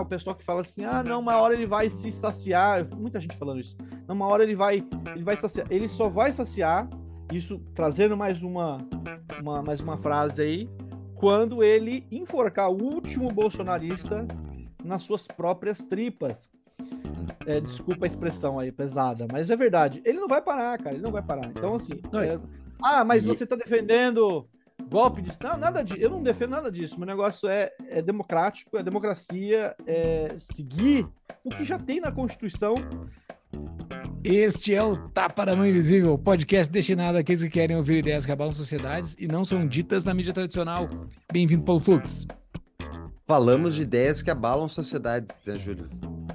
o pessoal que fala assim, ah, não, uma hora ele vai se saciar, muita gente falando isso. Não, uma hora ele vai, ele vai saciar, ele só vai saciar, isso trazendo mais uma, uma mais uma frase aí, quando ele enforcar o último bolsonarista nas suas próprias tripas. É, desculpa a expressão aí pesada, mas é verdade. Ele não vai parar, cara. Ele não vai parar. Então, assim. É... Ah, mas você tá defendendo golpe de Não, nada disso. Eu não defendo nada disso. Meu negócio é, é democrático, é democracia, é seguir o que já tem na Constituição. Este é o Tapa da Mão Invisível, podcast destinado àqueles que querem ouvir ideias que abalam sociedades e não são ditas na mídia tradicional. Bem-vindo, Paulo Fux. Falamos de ideias que abalam sociedades, né, Júlio?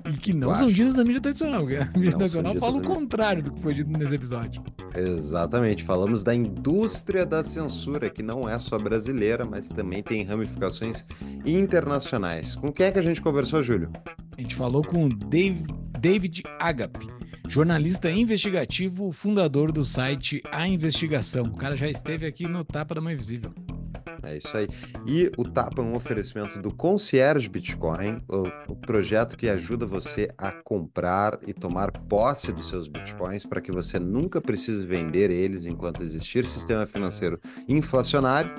E que não Eu são acho. ditas na mídia tradicional, porque a mídia não tradicional fala o contrário do que foi dito nesse episódio. Exatamente. Falamos da indústria da censura, que não é só brasileira, mas também tem ramificações internacionais. Com quem é que a gente conversou, Júlio? A gente falou com o Dave, David Agape, jornalista investigativo, fundador do site A Investigação. O cara já esteve aqui no Tapa da Mãe Invisível. É isso aí. E o Tapa é um oferecimento do Concierge Bitcoin, o, o, projeto que ajuda você a comprar e tomar posse dos seus bitcoins para que você nunca precise vender eles enquanto existir sistema financeiro inflacionário.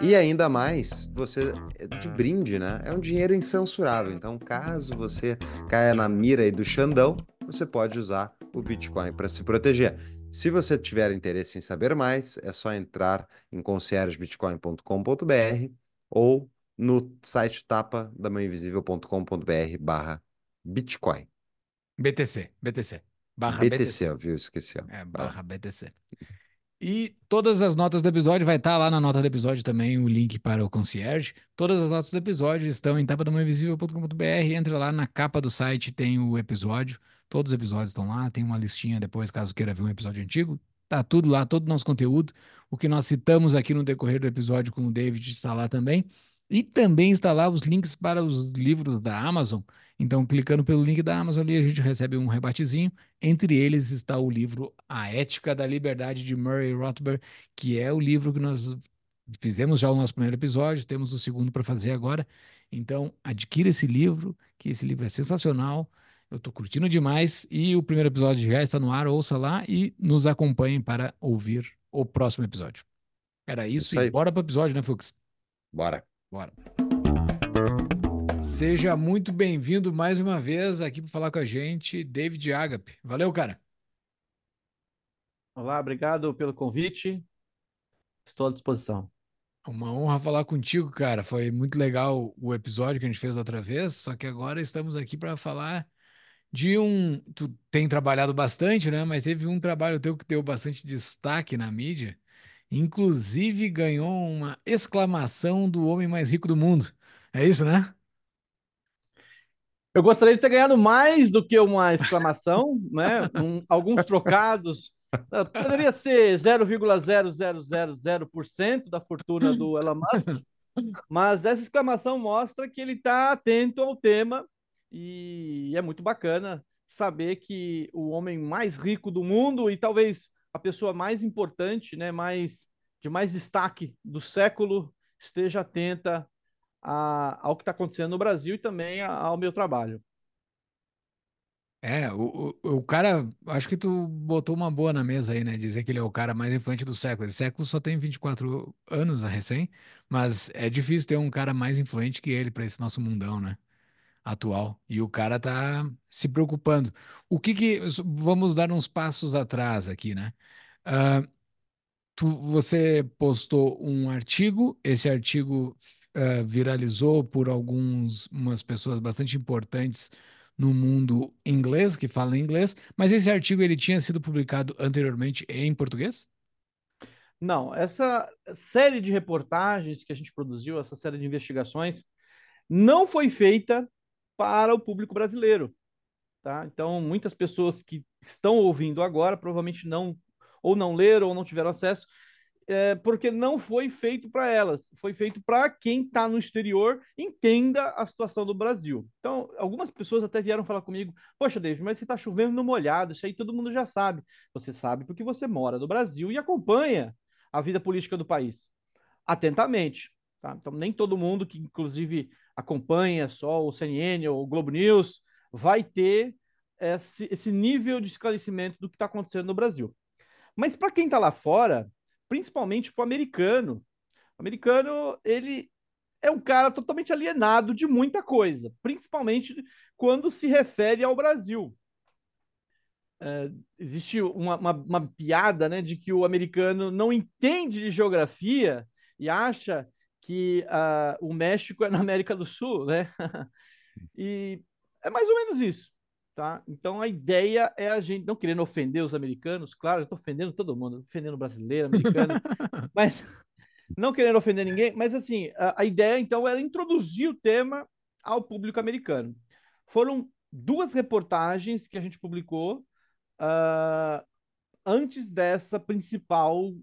E ainda mais, você de brinde, né? É um dinheiro incensurável. Então, caso você caia na mira aí do Xandão, você pode usar o Bitcoin para se proteger. Se você tiver interesse em saber mais, é só entrar em conciergebitcoin.com.br ou no site tapa da mãeinvisível.com.br barra Bitcoin. BTC, BTC. Barra BTC, BTC. viu? Esqueci. É, barra BTC. E todas as notas do episódio, vai estar lá na nota do episódio também o link para o concierge. Todas as notas do episódio estão em tapadamãeinvisível.com.br. Entre lá na capa do site, tem o episódio. Todos os episódios estão lá, tem uma listinha depois, caso queira ver um episódio antigo. Tá tudo lá, todo o nosso conteúdo. O que nós citamos aqui no decorrer do episódio com o David está lá também. E também está lá os links para os livros da Amazon. Então, clicando pelo link da Amazon ali, a gente recebe um rebatezinho. Entre eles está o livro A Ética da Liberdade de Murray Rothbard, que é o livro que nós fizemos já o nosso primeiro episódio, temos o segundo para fazer agora. Então, adquira esse livro, que esse livro é sensacional. Eu estou curtindo demais e o primeiro episódio já está no ar. Ouça lá e nos acompanhem para ouvir o próximo episódio. Era isso, isso e bora para o episódio, né, Fux? Bora. Bora. Seja muito bem-vindo mais uma vez aqui para falar com a gente, David Agape. Valeu, cara. Olá, obrigado pelo convite. Estou à disposição. Uma honra falar contigo, cara. Foi muito legal o episódio que a gente fez outra vez, só que agora estamos aqui para falar de um. Tu tem trabalhado bastante, né? Mas teve um trabalho teu que deu bastante destaque na mídia. Inclusive ganhou uma exclamação do homem mais rico do mundo. É isso, né? Eu gostaria de ter ganhado mais do que uma exclamação, né? Um, alguns trocados. Ah, poderia ser 0,0000% da fortuna do Elon Musk, mas essa exclamação mostra que ele está atento ao tema e é muito bacana saber que o homem mais rico do mundo e talvez a pessoa mais importante, né, mais de mais destaque do século esteja atenta a, ao que está acontecendo no Brasil e também ao meu trabalho. É, o, o, o, cara, acho que tu botou uma boa na mesa aí, né? Dizer que ele é o cara mais influente do século. Esse século só tem 24 anos a recém, mas é difícil ter um cara mais influente que ele para esse nosso mundão, né? Atual. E o cara tá se preocupando. O que que. Vamos dar uns passos atrás aqui, né? Uh, tu, você postou um artigo, esse artigo uh, viralizou por algumas umas pessoas bastante importantes no mundo inglês, que falam inglês, mas esse artigo ele tinha sido publicado anteriormente em português? Não, essa série de reportagens que a gente produziu, essa série de investigações, não foi feita para o público brasileiro. Tá? Então, muitas pessoas que estão ouvindo agora provavelmente não ou não leram ou não tiveram acesso, é, porque não foi feito para elas, foi feito para quem está no exterior entenda a situação do Brasil. Então, algumas pessoas até vieram falar comigo: Poxa, David, mas se está chovendo no molhado, isso aí todo mundo já sabe. Você sabe porque você mora no Brasil e acompanha a vida política do país atentamente. Tá? Então, nem todo mundo que, inclusive, acompanha só o CNN ou o Globo News vai ter esse, esse nível de esclarecimento do que está acontecendo no Brasil. Mas para quem está lá fora, principalmente para o americano, o americano ele é um cara totalmente alienado de muita coisa, principalmente quando se refere ao Brasil. É, existe uma, uma, uma, piada né, de que o americano não entende de geografia e acha que uh, o México é na América do Sul, né? e é mais ou menos isso, tá? Então a ideia é a gente, não querendo ofender os americanos, claro, eu estou ofendendo todo mundo, ofendendo brasileiro, americano, mas não querendo ofender ninguém, mas assim, a, a ideia então era introduzir o tema ao público americano. Foram duas reportagens que a gente publicou uh, antes dessa principal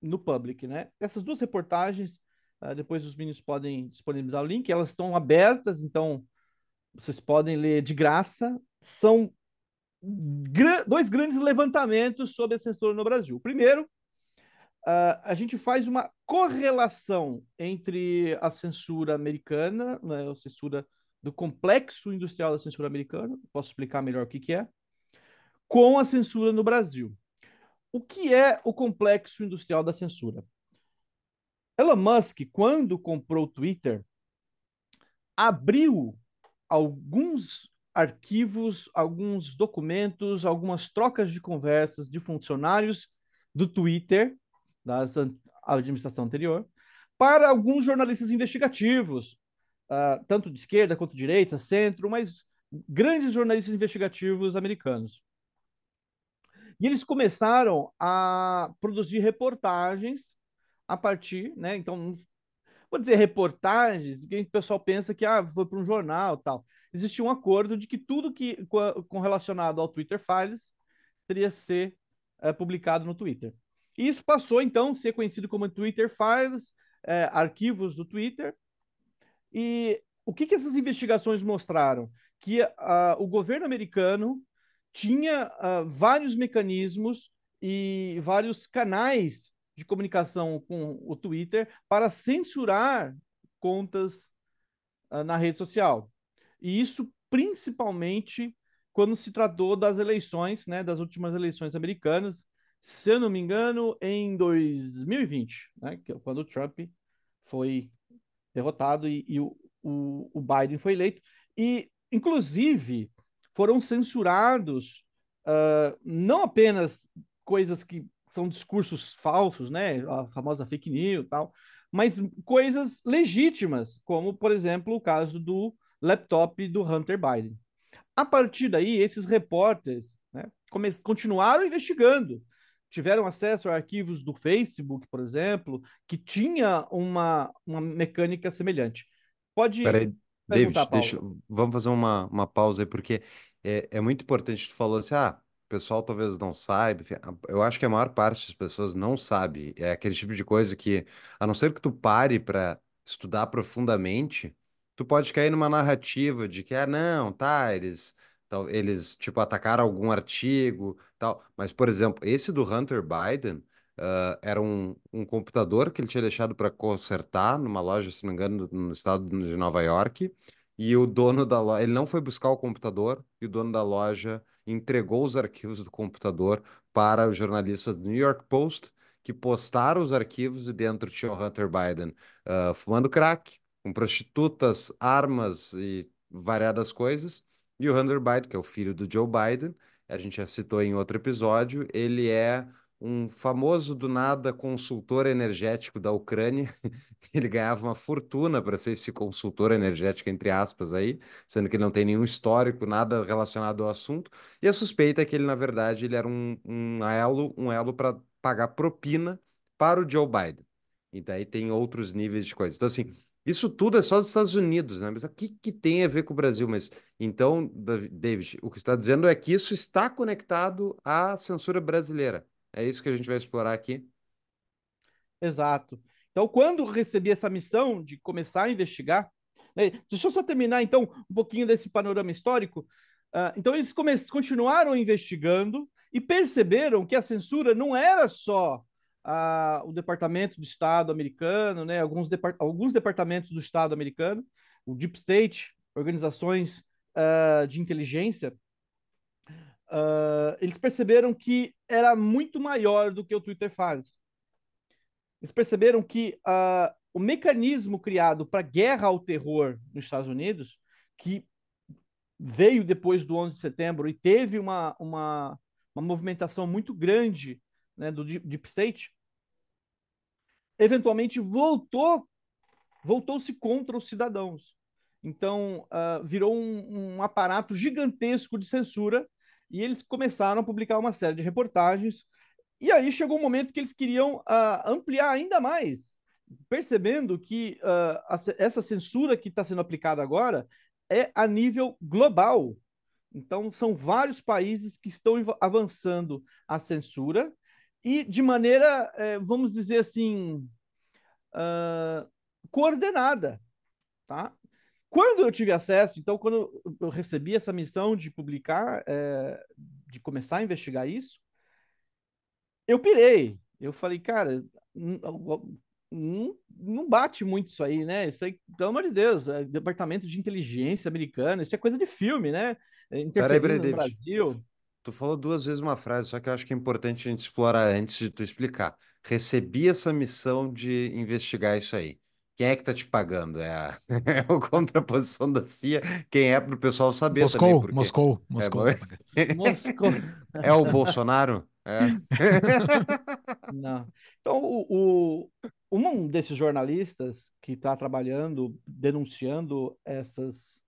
no public, né? Essas duas reportagens, uh, depois os meninos podem disponibilizar o link, elas estão abertas, então vocês podem ler de graça. São dois grandes levantamentos sobre a censura no Brasil. Primeiro, uh, a gente faz uma correlação entre a censura americana, né, a censura do complexo industrial da censura americana, posso explicar melhor o que, que é, com a censura no Brasil. O que é o complexo industrial da censura? Elon Musk, quando comprou o Twitter, abriu alguns arquivos, alguns documentos, algumas trocas de conversas de funcionários do Twitter, da administração anterior, para alguns jornalistas investigativos, uh, tanto de esquerda quanto de direita, centro, mas grandes jornalistas investigativos americanos. E eles começaram a produzir reportagens a partir, né? Então, vou dizer reportagens, porque o pessoal pensa que ah, foi para um jornal tal. Existia um acordo de que tudo que com relacionado ao Twitter Files teria que ser é, publicado no Twitter. E isso passou, então, a ser conhecido como Twitter Files, é, arquivos do Twitter. E o que, que essas investigações mostraram? Que uh, o governo americano tinha uh, vários mecanismos e vários canais de comunicação com o Twitter para censurar contas uh, na rede social. E isso principalmente quando se tratou das eleições, né, das últimas eleições americanas, se eu não me engano, em 2020, né, é quando o Trump foi derrotado e, e o, o, o Biden foi eleito. E, inclusive, foram censurados uh, não apenas coisas que são discursos falsos, né, a famosa fake news e tal, mas coisas legítimas, como, por exemplo, o caso do laptop do Hunter Biden. A partir daí, esses repórteres né, continuaram investigando, tiveram acesso a arquivos do Facebook, por exemplo, que tinha uma, uma mecânica semelhante. Pode. Peraí, David, deixa, vamos fazer uma, uma pausa aí, porque é, é muito importante. Tu falou assim, ah, o pessoal talvez não saiba. Eu acho que a maior parte das pessoas não sabe. É aquele tipo de coisa que, a não ser que tu pare para estudar profundamente, tu pode cair numa narrativa de que, ah, não, tá, eles, tal, eles tipo, atacaram algum artigo, tal. Mas, por exemplo, esse do Hunter Biden uh, era um, um computador que ele tinha deixado para consertar numa loja, se não me engano, no estado de Nova York. E o dono da loja, ele não foi buscar o computador, e o dono da loja entregou os arquivos do computador para os jornalistas do New York Post, que postaram os arquivos e dentro tinha o Hunter Biden uh, fumando crack, com prostitutas, armas e variadas coisas. E o Hunter Biden, que é o filho do Joe Biden, a gente já citou em outro episódio, ele é um famoso do nada consultor energético da Ucrânia. Ele ganhava uma fortuna para ser esse consultor energético, entre aspas, aí, sendo que ele não tem nenhum histórico, nada relacionado ao assunto. E a suspeita é que ele, na verdade, ele era um, um elo, um elo para pagar propina para o Joe Biden. E daí tem outros níveis de coisas. Então, assim, isso tudo é só dos Estados Unidos, né? Mas o que, que tem a ver com o Brasil? Mas então, David, o que está dizendo é que isso está conectado à censura brasileira. É isso que a gente vai explorar aqui. Exato. Então, quando recebi essa missão de começar a investigar, né, deixa eu só terminar então um pouquinho desse panorama histórico. Uh, então, eles continuaram investigando e perceberam que a censura não era só a, o Departamento do Estado americano, né, alguns, alguns departamentos do Estado americano, o Deep State, organizações uh, de inteligência, uh, eles perceberam que era muito maior do que o Twitter faz. Eles perceberam que uh, o mecanismo criado para guerra ao terror nos Estados Unidos, que veio depois do 11 de setembro e teve uma, uma, uma movimentação muito grande né, do Deep State, eventualmente voltou voltou-se contra os cidadãos. Então, uh, virou um, um, aparato gigantesco de censura e eles começaram a publicar uma série de reportagens. E aí chegou um momento que eles queriam uh, ampliar ainda mais, percebendo que uh, a, essa censura que está sendo aplicada agora é a nível global. Então, são vários países que estão avançando a censura e de maneira, eh, vamos dizer assim, uh, coordenada, tá? Quando eu tive acesso, então, quando eu recebi essa missão de publicar, é, de começar a investigar isso, eu pirei. Eu falei, cara, não, não bate muito isso aí, né? Isso aí, pelo amor de Deus, é departamento de inteligência americano, isso é coisa de filme, né? Interferindo Peraí, no Brasil. Tu falou duas vezes uma frase, só que eu acho que é importante a gente explorar antes de tu explicar. Recebi essa missão de investigar isso aí. Quem é que tá te pagando? É a, é a contraposição da CIA. Quem é para o pessoal saber Moscou, também. Porque... Moscou, Moscou. É, Moscou. é o Bolsonaro? É. Não. Então, o, o, um desses jornalistas que está trabalhando, denunciando essas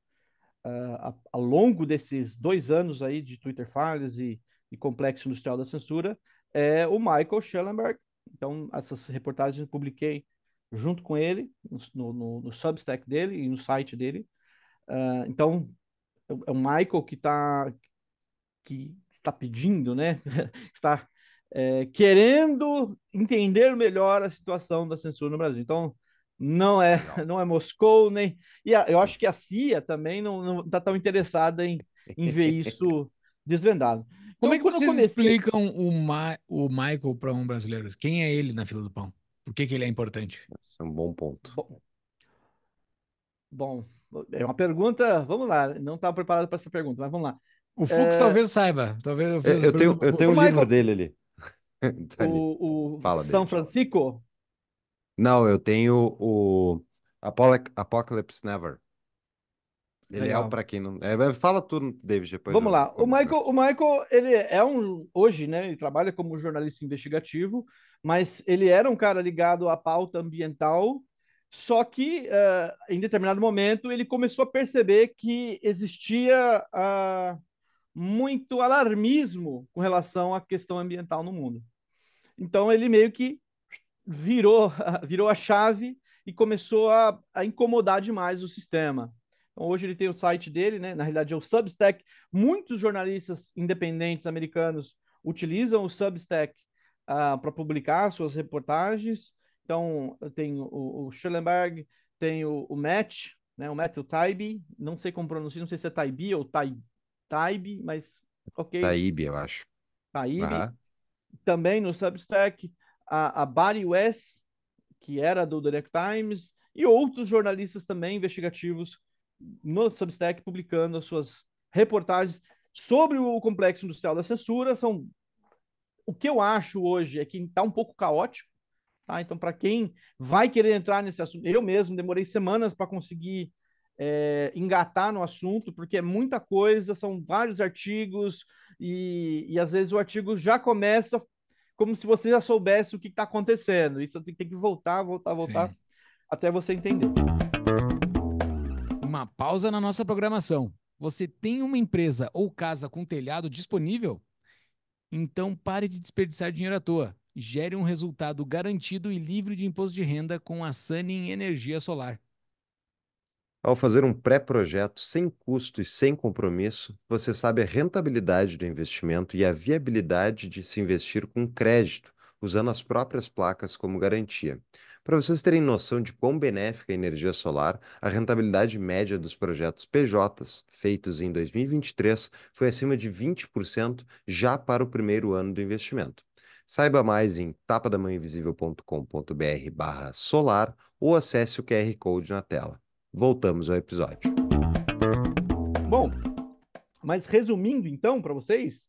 uh, ao longo desses dois anos aí de Twitter Files e, e Complexo Industrial da Censura é o Michael Schellenberg. Então, essas reportagens eu publiquei junto com ele no, no, no Substack dele e no site dele. Uh, então, é o Michael que está que está pedindo, né? está é, querendo entender melhor a situação da censura no Brasil. Então, não é, não é Moscou, nem. E a, eu acho que a CIA também não está tão interessada em, em ver isso desvendado. Como é então, é que vocês comecei... explicam o, Ma o Michael para um brasileiro? Quem é ele na fila do pão? Por que, que ele é importante? Esse é um bom ponto. Bom, bom é uma pergunta. Vamos lá, não estava preparado para essa pergunta, mas vamos lá. O Fux é... talvez saiba. Talvez eu, eu, eu tenho, eu tenho um Michael... livro dele ali. tá ali. O, o Fala São dele. Francisco? Não, eu tenho o Apocalypse Never. Ele é o para quem não. É, fala tudo, David, depois. Vamos lá. O Michael, o Michael, ele é um. Hoje, né? Ele trabalha como jornalista investigativo, mas ele era um cara ligado à pauta ambiental. Só que, uh, em determinado momento, ele começou a perceber que existia uh, muito alarmismo com relação à questão ambiental no mundo. Então, ele meio que virou, virou a chave e começou a, a incomodar demais o sistema. Então, hoje ele tem o site dele, né? Na realidade é o Substack. Muitos jornalistas independentes americanos utilizam o Substack uh, para publicar suas reportagens. Então, tem o, o Schellenberg, tem o, o Matt, né? O Matthew Taibbi, não sei como pronunciar, não sei se é Taibbi ou Taibbi, mas ok. Taibbi, eu acho. Taibbi. Uhum. Também no Substack a, a Barry West, que era do The New York Times, e outros jornalistas também investigativos no Substack publicando as suas reportagens sobre o complexo industrial da censura. São o que eu acho hoje é que está um pouco caótico. Tá? Então, para quem vai querer entrar nesse assunto, eu mesmo demorei semanas para conseguir é, engatar no assunto, porque é muita coisa, são vários artigos, e, e às vezes o artigo já começa como se você já soubesse o que está acontecendo. Isso tem, tem que voltar, voltar, voltar, Sim. até você entender. Uma pausa na nossa programação. Você tem uma empresa ou casa com telhado disponível? Então pare de desperdiçar dinheiro à toa. Gere um resultado garantido e livre de imposto de renda com a Sunny Energia Solar. Ao fazer um pré-projeto sem custo e sem compromisso, você sabe a rentabilidade do investimento e a viabilidade de se investir com crédito, usando as próprias placas como garantia. Para vocês terem noção de quão benéfica a energia solar, a rentabilidade média dos projetos PJs feitos em 2023 foi acima de 20% já para o primeiro ano do investimento. Saiba mais em tapadamãoinvisível.com.br barra solar ou acesse o QR Code na tela. Voltamos ao episódio. Bom, mas resumindo então para vocês,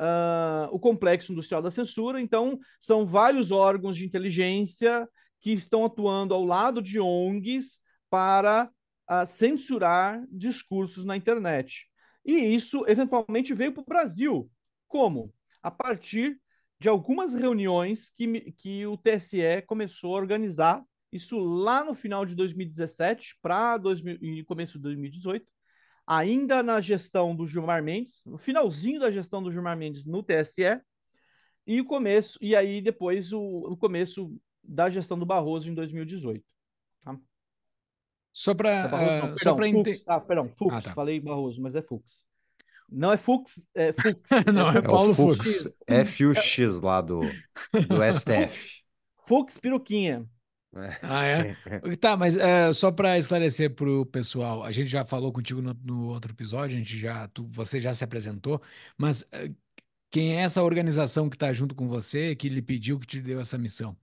uh, o complexo industrial da censura, então, são vários órgãos de inteligência que estão atuando ao lado de ONGs para uh, censurar discursos na internet. E isso eventualmente veio para o Brasil. Como? A partir de algumas reuniões que, que o TSE começou a organizar, isso lá no final de 2017 para começo de 2018, ainda na gestão do Gilmar Mendes, no finalzinho da gestão do Gilmar Mendes no TSE, e o começo, e aí depois o, o começo da gestão do Barroso em 2018. Tá? Só para uh, ah, só para entender. Ah, perdão, Fux, ah, tá. falei Barroso, mas é Fux. Não é Fux, é Fux. Não, é, é Paulo Fux. Fux. F-U-X lá do, do STF. Fux Piruquinha. Ah, é? tá, mas é, só para esclarecer para o pessoal, a gente já falou contigo no, no, outro episódio, a gente já, tu, você já se apresentou, mas é, quem é essa organização que está junto com você, que lhe pediu, que te deu essa missão?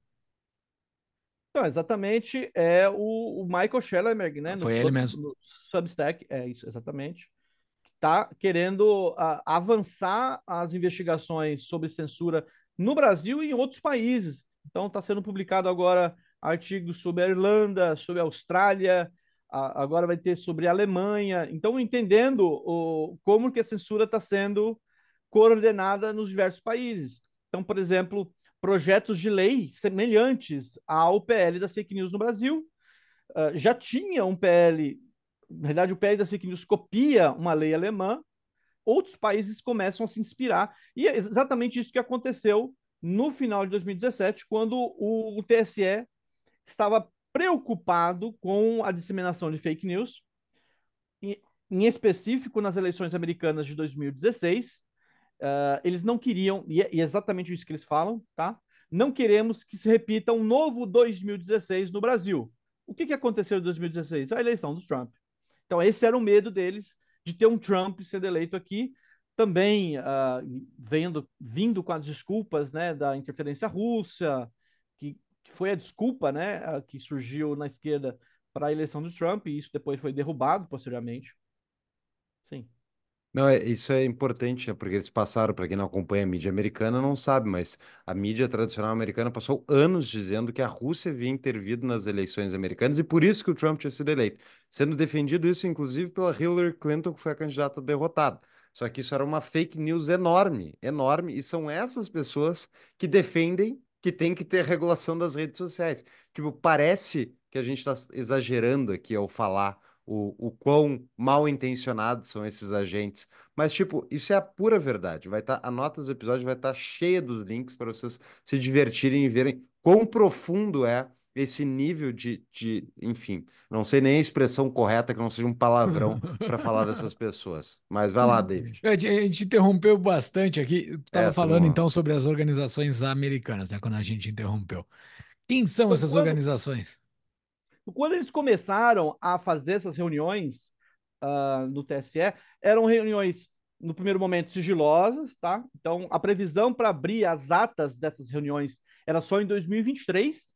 Então, exatamente, é o, o Michael Schellenberg, né? Foi no, ele mesmo. No Substack, é isso, exatamente. Está querendo a, avançar as investigações sobre censura no Brasil e em outros países. Então, está sendo publicado agora artigos sobre a Irlanda, sobre a Austrália, a, agora vai ter sobre a Alemanha. Então, entendendo o, como que a censura está sendo coordenada nos diversos países. Então, por exemplo, projetos de lei semelhantes ao PL das fake news no Brasil. Uh, já tinha um PL, na verdade, o PL das fake news copia uma lei alemã, outros países começam a se inspirar, e é exatamente isso que aconteceu no final de 2017, quando o, o TSE estava preocupado com a disseminação de fake news, em específico nas eleições americanas de 2016. Uh, eles não queriam, e é, e é exatamente isso que eles falam, tá? Não queremos que se repita um novo 2016 no Brasil. O que, que aconteceu em 2016? A eleição do Trump. Então, esse era o medo deles de ter um Trump sendo eleito aqui, também uh, vendo, vindo com as desculpas né, da interferência russa, que que foi a desculpa, né, que surgiu na esquerda para a eleição do Trump, e isso depois foi derrubado posteriormente. Sim. Não, é, isso é importante, né? Porque eles passaram, para quem não acompanha a mídia americana, não sabe, mas a mídia tradicional americana passou anos dizendo que a Rússia havia intervido nas eleições americanas e por isso que o Trump tinha sido eleito. Sendo defendido isso, inclusive, pela Hillary Clinton, que foi a candidata derrotada. Só que isso era uma fake news enorme, enorme, e são essas pessoas que defendem que tem que ter regulação das redes sociais. Tipo, parece que a gente está exagerando aqui ao falar o, o quão mal intencionados são esses agentes. Mas, tipo, isso é a pura verdade. Vai estar, tá, a nota do episódio vai estar tá cheia dos links para vocês se divertirem e verem quão profundo é esse nível de, de, enfim, não sei nem a expressão correta que não seja um palavrão para falar dessas pessoas. Mas vai lá, David. A gente interrompeu bastante aqui. Estava é, falando então sobre as organizações americanas, né? Quando a gente interrompeu. Quem são essas organizações? Quando eles começaram a fazer essas reuniões uh, no TSE, eram reuniões no primeiro momento sigilosas, tá? Então a previsão para abrir as atas dessas reuniões era só em 2023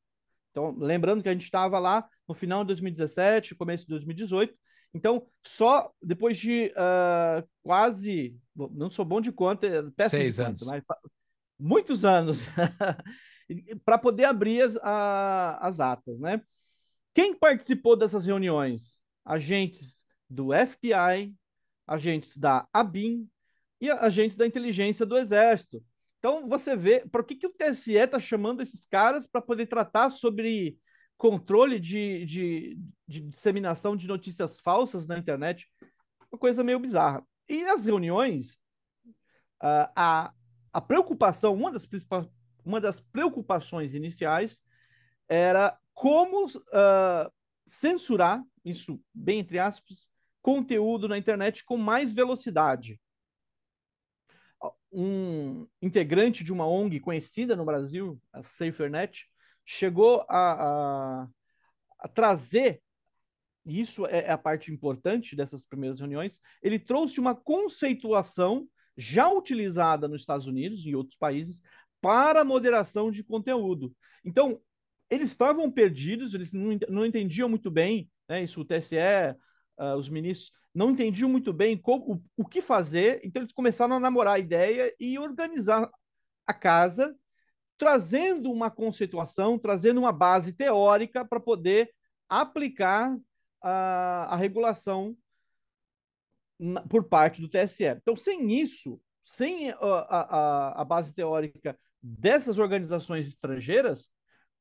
então, lembrando que a gente estava lá no final de 2017, começo de 2018. Então, só depois de uh, quase, não sou bom de conta, seis de anos, conta, mas muitos anos, para poder abrir as, a, as atas, né? Quem participou dessas reuniões? Agentes do FBI, agentes da ABIN e agentes da inteligência do Exército. Então você vê, por que, que o TSE está chamando esses caras para poder tratar sobre controle de, de, de, disseminação de notícias falsas na internet? Uma coisa meio bizarra. E nas reuniões, uh, a, a preocupação, uma das, uma das preocupações iniciais era como uh, censurar, isso bem entre aspas, conteúdo na internet com mais velocidade um integrante de uma ONG conhecida no Brasil, a SaferNet, chegou a, a, a trazer, e isso é, é a parte importante dessas primeiras reuniões, ele trouxe uma conceituação já utilizada nos Estados Unidos e outros países para moderação de conteúdo. Então, eles estavam perdidos, eles não, não entendiam muito bem, né, isso o TSE, uh, ah, os ministros, não entendiam muito bem como, o, o que fazer, então eles começaram a namorar a ideia e organizar a casa, trazendo uma conceituação, trazendo uma base teórica para poder aplicar a, a regulação na, por parte do TSE. Então, sem isso, sem a, a, a base teórica dessas organizações estrangeiras,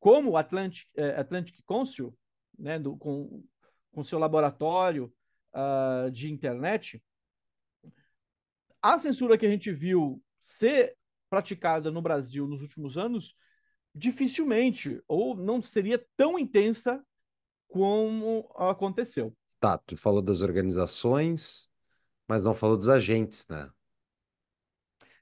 como o Atlantic, eh, Atlantic Council, né, do, com, com seu laboratório uh, de internet, a censura que a gente viu ser praticada no Brasil nos últimos anos, dificilmente, ou não seria tão intensa como aconteceu. Tá, tu falou das organizações, mas não falou dos agentes, né?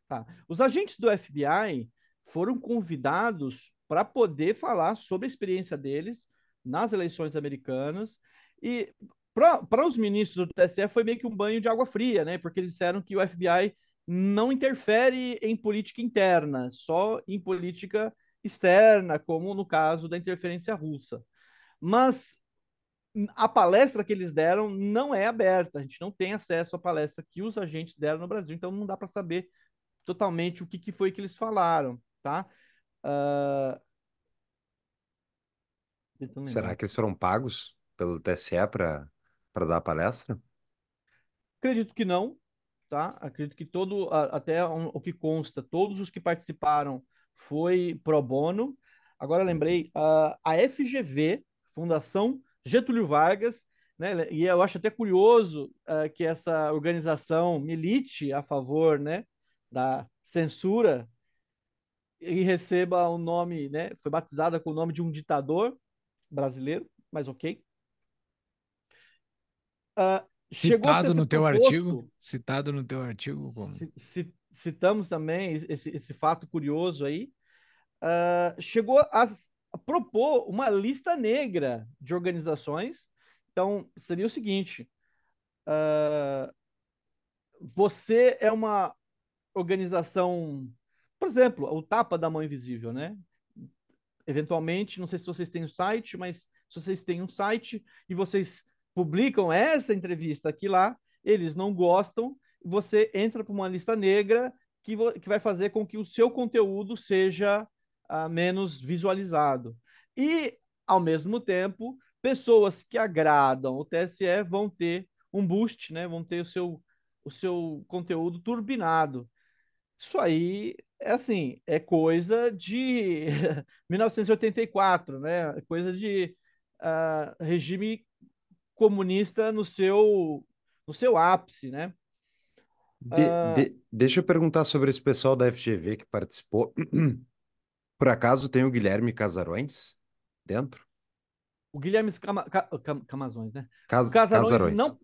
Tá. Os agentes do FBI foram convidados para poder falar sobre a experiência deles nas eleições americanas e para os ministros do TSE foi meio que um banho de água fria, né? Porque eles disseram que o FBI não interfere em política interna, só em política externa, como no caso da interferência russa. Mas a palestra que eles deram não é aberta, a gente não tem acesso à palestra que os agentes deram no Brasil, então não dá para saber totalmente o que, que, foi que eles falaram, tá? Uh... Será que eles foram pagos pelo TSE para dar a palestra? Acredito que não, tá? Acredito que todo, até o que consta, todos os que participaram foi pro bono. Agora lembrei, a, a FGV, Fundação Getúlio Vargas, né? E eu acho até curioso uh, que essa organização milite a favor, né, da censura e receba o nome, né? Foi batizada com o nome de um ditador brasileiro, mas ok. Uh, citado no teu proposto, artigo? Citado no teu artigo? Como? Citamos também esse, esse fato curioso aí. Uh, chegou a propor uma lista negra de organizações. Então, seria o seguinte: uh, você é uma organização, por exemplo, o Tapa da Mão Invisível, né? Eventualmente, não sei se vocês têm um site, mas se vocês têm um site e vocês publicam essa entrevista aqui lá, eles não gostam, você entra para uma lista negra que, que vai fazer com que o seu conteúdo seja uh, menos visualizado. E, ao mesmo tempo, pessoas que agradam o TSE vão ter um boost, né? vão ter o seu, o seu conteúdo turbinado. Isso aí é assim, é coisa de 1984, né? Coisa de uh, regime comunista no seu no seu ápice, né? De, uh... de, deixa eu perguntar sobre esse pessoal da FGV que participou. Por acaso tem o Guilherme Casarões dentro? O Guilherme Cama, Camazões, né? Cas, Casarões, Casarões. Não,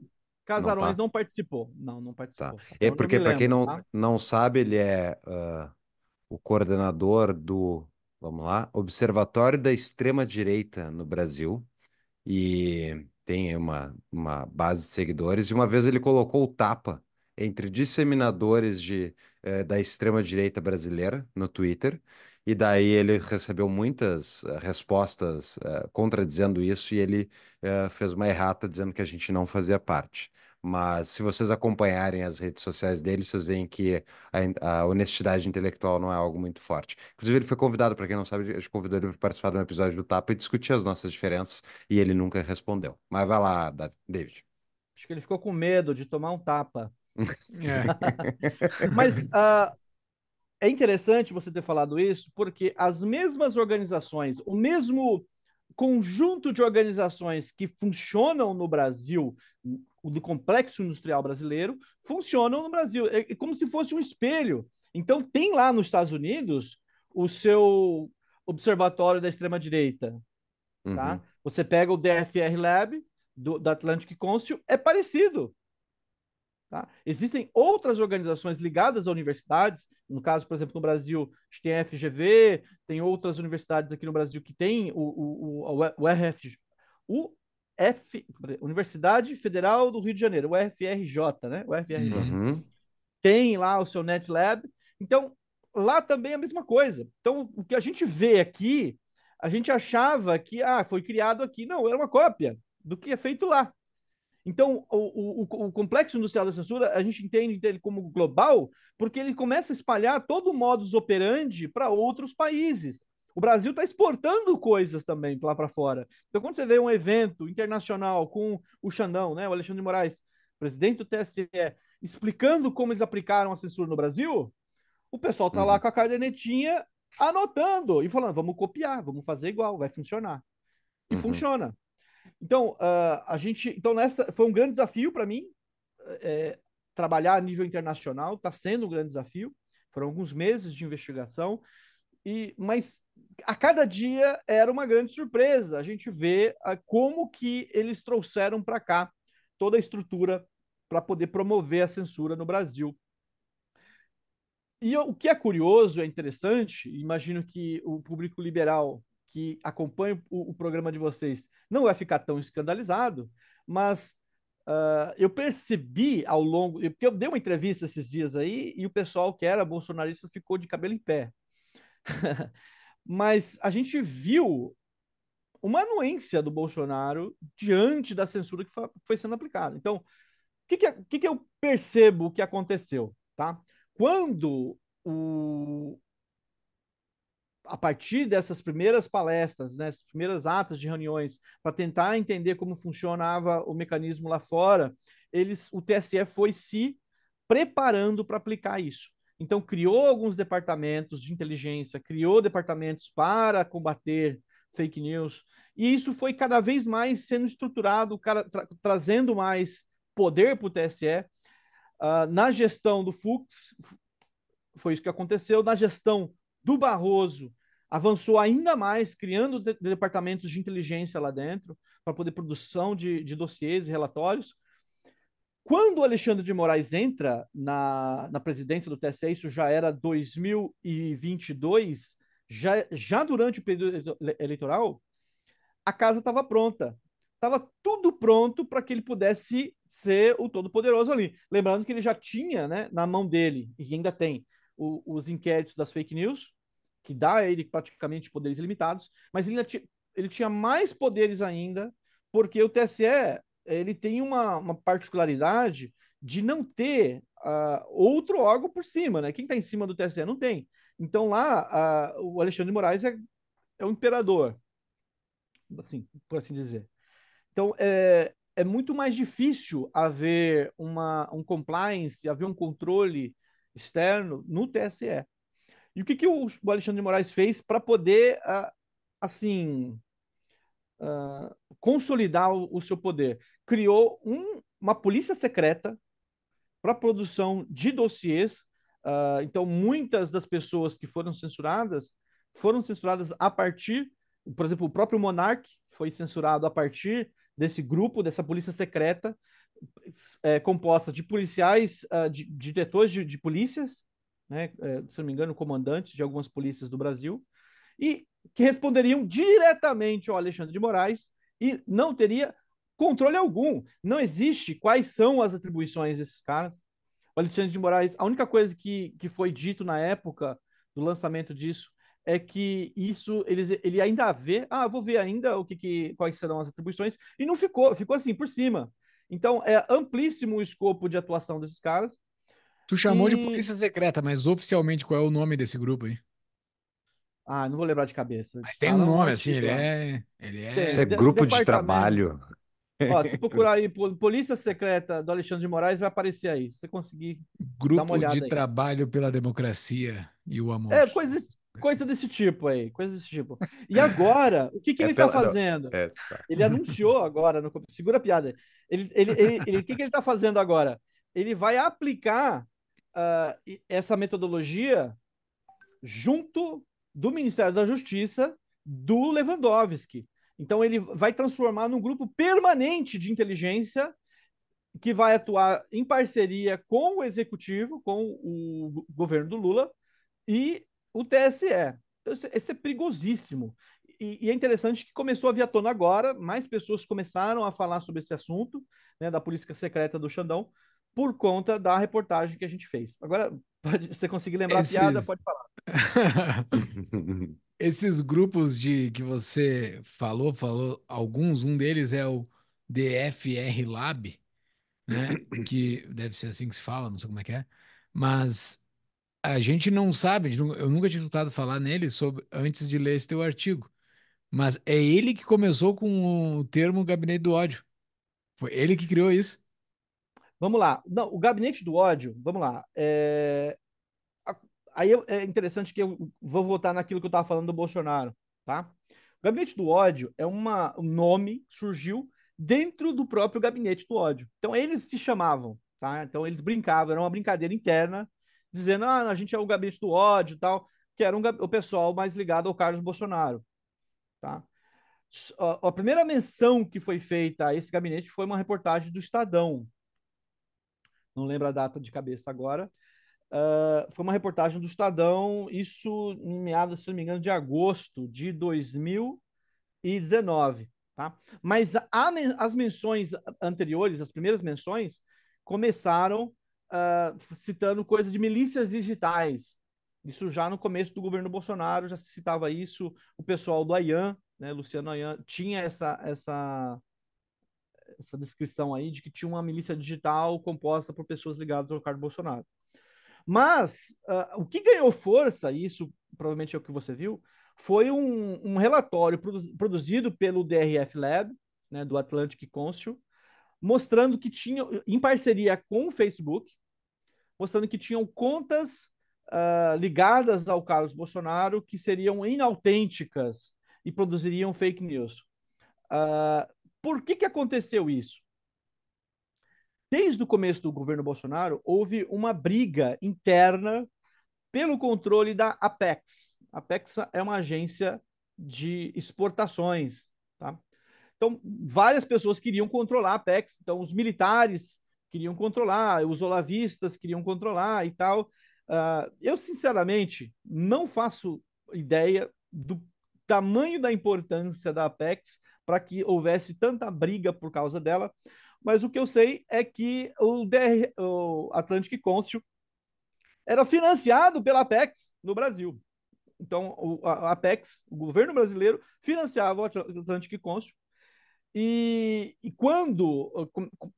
Casarões não, tá. não, participou. Não, não participou. Tá. É porque, para quem não, tá? não sabe, ele é uh, o coordenador do, vamos lá, Observatório da Extrema Direita no Brasil. E tem uma, uma base de seguidores. E uma vez ele colocou o tapa entre disseminadores de, eh, da extrema-direita brasileira no Twitter. E daí ele recebeu muitas uh, respostas uh, contradizendo isso e ele uh, fez uma errata dizendo que a gente não fazia parte. Mas se vocês acompanharem as redes sociais dele, vocês veem que a, a honestidade intelectual não é algo muito forte. Inclusive, ele foi convidado, para quem não sabe, a gente convidou ele para participar de um episódio do Tapa e discutir as nossas diferenças e ele nunca respondeu. Mas vai lá, David. Acho que ele ficou com medo de tomar um tapa. É. Mas uh, é interessante você ter falado isso, porque as mesmas organizações, o mesmo conjunto de organizações que funcionam no Brasil, do complexo industrial brasileiro, funcionam no Brasil. É, é como se fosse um espelho. Então, tem lá nos Estados Unidos o seu observatório da extrema-direita. Tá? Uhum. Você pega o DFR Lab do, da Atlantic Council, é parecido. Tá? Existem outras organizações ligadas a universidades, no caso, por exemplo, no Brasil, tem a FGV, tem outras universidades aqui no Brasil que tem o, o, o, o RF, o F, Universidade Federal do Rio de Janeiro, o FRJ, né? O FRJ. Uhum. Tem lá o seu NetLab. Então, lá também é a mesma coisa. Então, o que a gente vê aqui, a gente achava que ah, foi criado aqui. Não, era uma cópia do que é feito lá. Então, o, o, o, complexo industrial da censura, a gente entende ele como global, porque ele começa a espalhar todo o modus operandi para outros países. O Brasil está exportando coisas também lá para fora. Então, quando você vê um evento internacional com o Xandão, né, o Alexandre de Moraes, presidente do TSE, explicando como eles aplicaram a censura no Brasil, o pessoal está uhum. lá com a cadernetinha anotando e falando: vamos copiar, vamos fazer igual, vai funcionar. E uhum. funciona. Então, uh, a gente. Então, nessa foi um grande desafio para mim é, trabalhar a nível internacional, está sendo um grande desafio. Foram alguns meses de investigação, e mas a cada dia era uma grande surpresa. A gente vê uh, como que eles trouxeram para cá toda a estrutura para poder promover a censura no Brasil. E o que é curioso, é interessante, imagino que o público liberal que acompanha o, o programa de vocês não vai ficar tão escandalizado, mas uh, eu percebi ao longo. Porque eu dei uma entrevista esses dias aí e o pessoal que era bolsonarista ficou de cabelo em pé. mas a gente viu uma anuência do Bolsonaro diante da censura que foi sendo aplicada. Então, o que, que, é, que, que eu percebo que aconteceu? Tá? Quando o, a partir dessas primeiras palestras, né, primeiras atas de reuniões, para tentar entender como funcionava o mecanismo lá fora, eles, o TSE foi se preparando para aplicar isso. Então, criou alguns departamentos de inteligência, criou departamentos para combater fake news, e isso foi cada vez mais sendo estruturado, tra trazendo mais poder para o TSE. Uh, na gestão do Fux, foi isso que aconteceu. Na gestão do Barroso, avançou ainda mais, criando de departamentos de inteligência lá dentro, para poder produção de, de dossiês e relatórios. Quando o Alexandre de Moraes entra na, na presidência do TSE, isso já era 2022, já, já durante o período eleitoral, a casa estava pronta. Estava tudo pronto para que ele pudesse ser o todo-poderoso ali. Lembrando que ele já tinha né, na mão dele, e ainda tem, o, os inquéritos das fake news, que dá a ele praticamente poderes limitados, mas ele, ele tinha mais poderes ainda, porque o TSE ele tem uma, uma particularidade de não ter uh, outro órgão por cima, né? Quem está em cima do TSE não tem. Então lá uh, o Alexandre de Moraes é, é o imperador, assim, por assim dizer. Então é, é muito mais difícil haver uma, um compliance, haver um controle externo no TSE. E o que, que o, Alexandre de Moraes fez para poder, uh, assim, uh, consolidar o, o, seu poder? Criou um, uma polícia secreta para produção de dossiês. Uh, então, muitas das pessoas que foram censuradas foram censuradas a partir, por exemplo, o próprio Monark foi censurado a partir desse grupo, dessa polícia secreta, é, composta de policiais, uh, de, de diretores de, de polícias, né, é, se não me engano, comandantes de algumas polícias do Brasil, e que responderiam diretamente ao Alexandre de Moraes e não teria controle algum. Não existe quais são as atribuições desses caras. O Alexandre de Moraes, a única coisa que, que foi dito na época do lançamento disso é que isso ele, ele ainda vê, ah, vou ver ainda o que, que quais serão as atribuições e não ficou, ficou assim por cima. Então é amplíssimo o escopo de atuação desses caras. Tu chamou e... de polícia secreta, mas oficialmente qual é o nome desse grupo aí? Ah, não vou lembrar de cabeça. Mas tem um nome, assim, ele é. Ele é... Isso é grupo de trabalho. Ó, se procurar aí Polícia Secreta do Alexandre de Moraes, vai aparecer aí. Se você conseguir. Grupo de aí. Trabalho pela Democracia e o Amor. É, coisa, coisa desse tipo aí. Coisa desse tipo. E agora, o que, que é ele está fazendo? É, tá. Ele anunciou agora, no... segura a piada. Ele, ele, ele, ele, o que, que ele está fazendo agora? Ele vai aplicar uh, essa metodologia junto do Ministério da Justiça do Lewandowski. Então, ele vai transformar num grupo permanente de inteligência que vai atuar em parceria com o executivo, com o governo do Lula e o TSE. Então, esse é perigosíssimo. E, e, é interessante que começou a vir à tona agora, mais pessoas começaram a falar sobre esse assunto, né, da política secreta do Xandão, por conta da reportagem que a gente fez. Agora, pode, se você conseguir lembrar Esse, a piada, pode falar. Esses grupos de que você falou, falou alguns, um deles é o DFR Lab, né? Que deve ser assim que se fala, não sei como é que é. Mas a gente não sabe, eu nunca tinha escutado falar nele sobre, antes de ler esse teu artigo. Mas é ele que começou com o termo gabinete do ódio. Foi ele que criou isso. Vamos lá. Não, o gabinete do ódio, vamos lá. É... Aí é interessante que eu vou voltar naquilo que eu estava falando do Bolsonaro, tá? O gabinete do ódio é uma, um nome que surgiu dentro do próprio gabinete do ódio. Então eles se chamavam, tá? Então eles brincavam, era uma brincadeira interna, dizendo, ah, a gente é o gabinete do ódio e tal, que era um, o pessoal mais ligado ao Carlos Bolsonaro, tá? A, a primeira menção que foi feita a esse gabinete foi uma reportagem do Estadão. Não lembro a data de cabeça agora. Uh, foi uma reportagem do Estadão, isso em meados, se não me engano, de agosto de 2019. Tá? Mas a, as menções anteriores, as primeiras menções, começaram uh, citando coisa de milícias digitais. Isso já no começo do governo Bolsonaro, já se citava isso. O pessoal do Ayan, né, Luciano Ayan, tinha essa, essa, essa descrição aí de que tinha uma milícia digital composta por pessoas ligadas ao Carlos Bolsonaro. Mas uh, o que ganhou força, isso provavelmente é o que você viu, foi um, um relatório produzido pelo DRF Lab, né, do Atlantic Council, mostrando que tinha, em parceria com o Facebook, mostrando que tinham contas uh, ligadas ao Carlos Bolsonaro que seriam inautênticas e produziriam fake news. Uh, por que, que aconteceu isso? Desde o começo do governo Bolsonaro, houve uma briga interna pelo controle da Apex, a Apex é uma agência de exportações, tá? Então, várias pessoas queriam controlar a Apex, então os militares queriam controlar, os olavistas queriam controlar e tal. Uh, eu, sinceramente, não faço ideia do tamanho da importância da Apex para que houvesse tanta briga por causa dela, mas o que eu sei é que o, DR, o Atlantic Council era financiado pela Apex no Brasil. Então, o, a Apex, o governo brasileiro, financiava o Atlantic Council. E, e quando uh,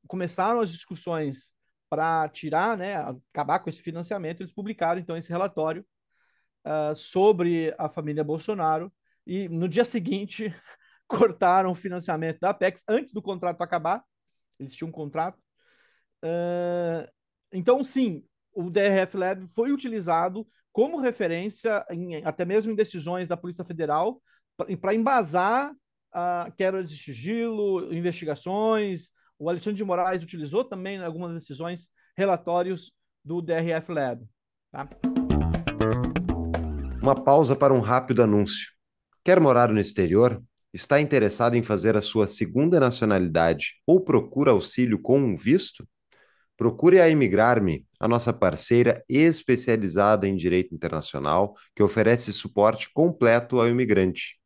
começaram as discussões para tirar, né, acabar com esse financiamento, eles publicaram então esse relatório uh, sobre a família Bolsonaro. E no dia seguinte cortaram o financiamento da Apex antes do contrato acabar. Eles tinham um contrato. Uh, então, sim, o DRF Lab foi utilizado como referência, em, até mesmo em decisões da Polícia Federal, para embasar a queda de sigilo, investigações. O Alexandre de Moraes utilizou também em algumas decisões relatórios do DRF Lab. Tá? Uma pausa para um rápido anúncio. Quer morar no exterior? Está interessado em fazer a sua segunda nacionalidade ou procura auxílio com um visto? Procure a Imigrarme, a nossa parceira especializada em direito internacional, que oferece suporte completo ao imigrante.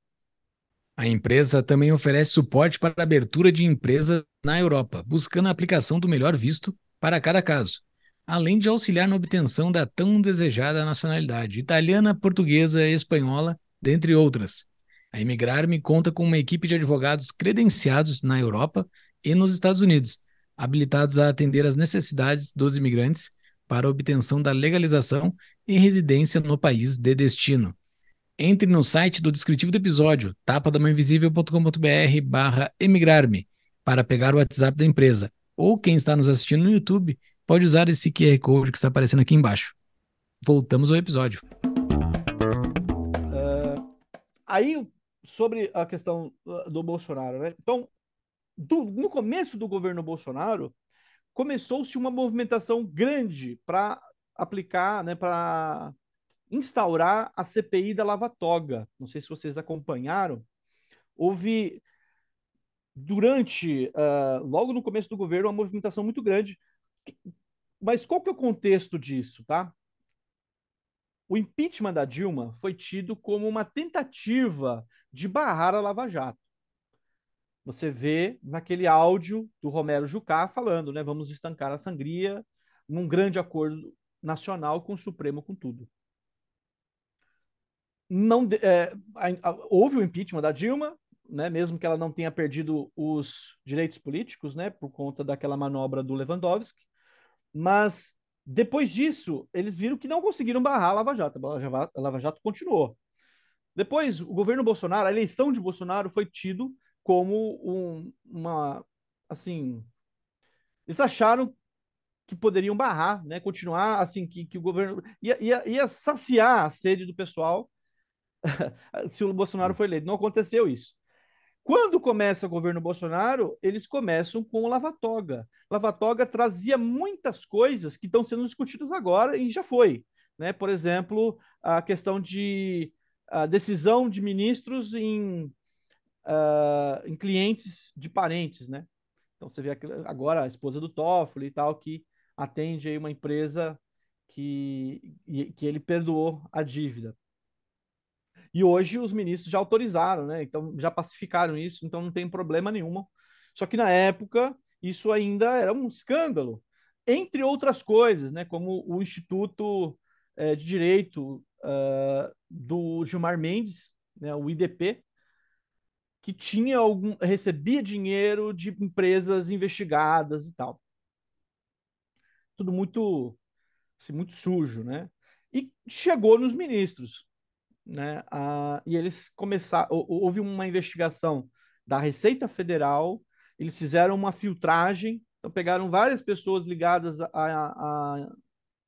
A empresa também oferece suporte para a abertura de empresa na Europa, buscando a aplicação do melhor visto para cada caso, além de auxiliar na obtenção da tão desejada nacionalidade italiana, portuguesa, espanhola, dentre outras. A Imigrarme conta com uma equipe de advogados credenciados na Europa e nos Estados Unidos habilitados a atender às necessidades dos imigrantes para obtenção da legalização e residência no país de destino. Entre no site do descritivo do episódio, tapadamainvisível.com.br barra emigrarme, para pegar o WhatsApp da empresa. Ou quem está nos assistindo no YouTube, pode usar esse QR Code que está aparecendo aqui embaixo. Voltamos ao episódio. Uh, aí, sobre a questão do Bolsonaro, né? Então, do, no começo do governo Bolsonaro, começou-se uma movimentação grande para aplicar, né, para instaurar a CPI da Lava Toga. Não sei se vocês acompanharam. Houve, durante, uh, logo no começo do governo, uma movimentação muito grande. Mas qual que é o contexto disso, tá? O impeachment da Dilma foi tido como uma tentativa de barrar a Lava Jato você vê naquele áudio do Romero Jucá falando, né? Vamos estancar a sangria num grande acordo nacional com o Supremo com tudo. não é, houve o impeachment da Dilma, né, mesmo que ela não tenha perdido os direitos políticos, né, por conta daquela manobra do Lewandowski, mas depois disso, eles viram que não conseguiram barrar a Lava Jato. A Lava Jato continuou. Depois, o governo Bolsonaro, a eleição de Bolsonaro foi tido como um, uma, assim, eles acharam que poderiam barrar, né, continuar, assim, que, que o governo ia, ia, ia saciar a sede do pessoal se o Bolsonaro foi eleito. Não aconteceu isso. Quando começa o governo Bolsonaro, eles começam com o Lava-Toga. Lava-Toga trazia muitas coisas que estão sendo discutidas agora e já foi. Né? Por exemplo, a questão de a decisão de ministros em, uh, em clientes de parentes. Né? Então você vê agora a esposa do Toffoli e tal, que atende aí uma empresa que, que ele perdoou a dívida. E hoje os ministros já autorizaram, né? Então já pacificaram isso, então não tem problema nenhum. Só que na época isso ainda era um escândalo, entre outras coisas, né? Como o Instituto é, de Direito uh, do Gilmar Mendes, né? O IDP, que tinha algum recebia dinheiro de empresas investigadas e tal. Tudo muito assim, muito sujo, né? E chegou nos ministros né? A, e eles começaram, houve uma investigação da Receita Federal, eles fizeram uma filtragem, então pegaram várias pessoas ligadas a, a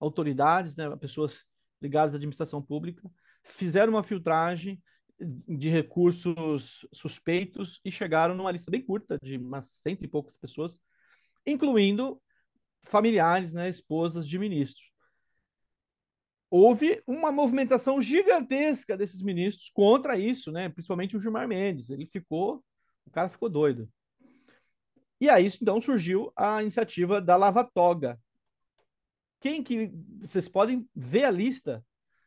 autoridades, né? Pessoas ligadas à administração pública, fizeram uma filtragem de recursos suspeitos e chegaram numa lista bem curta de umas cento e poucas pessoas, incluindo familiares, né, esposas de ministros houve uma movimentação gigantesca desses ministros contra isso, né? Principalmente o Gilmar Mendes. Ele ficou, o cara ficou doido. E aí então surgiu a iniciativa da Lava Toga. Quem que vocês podem ver a lista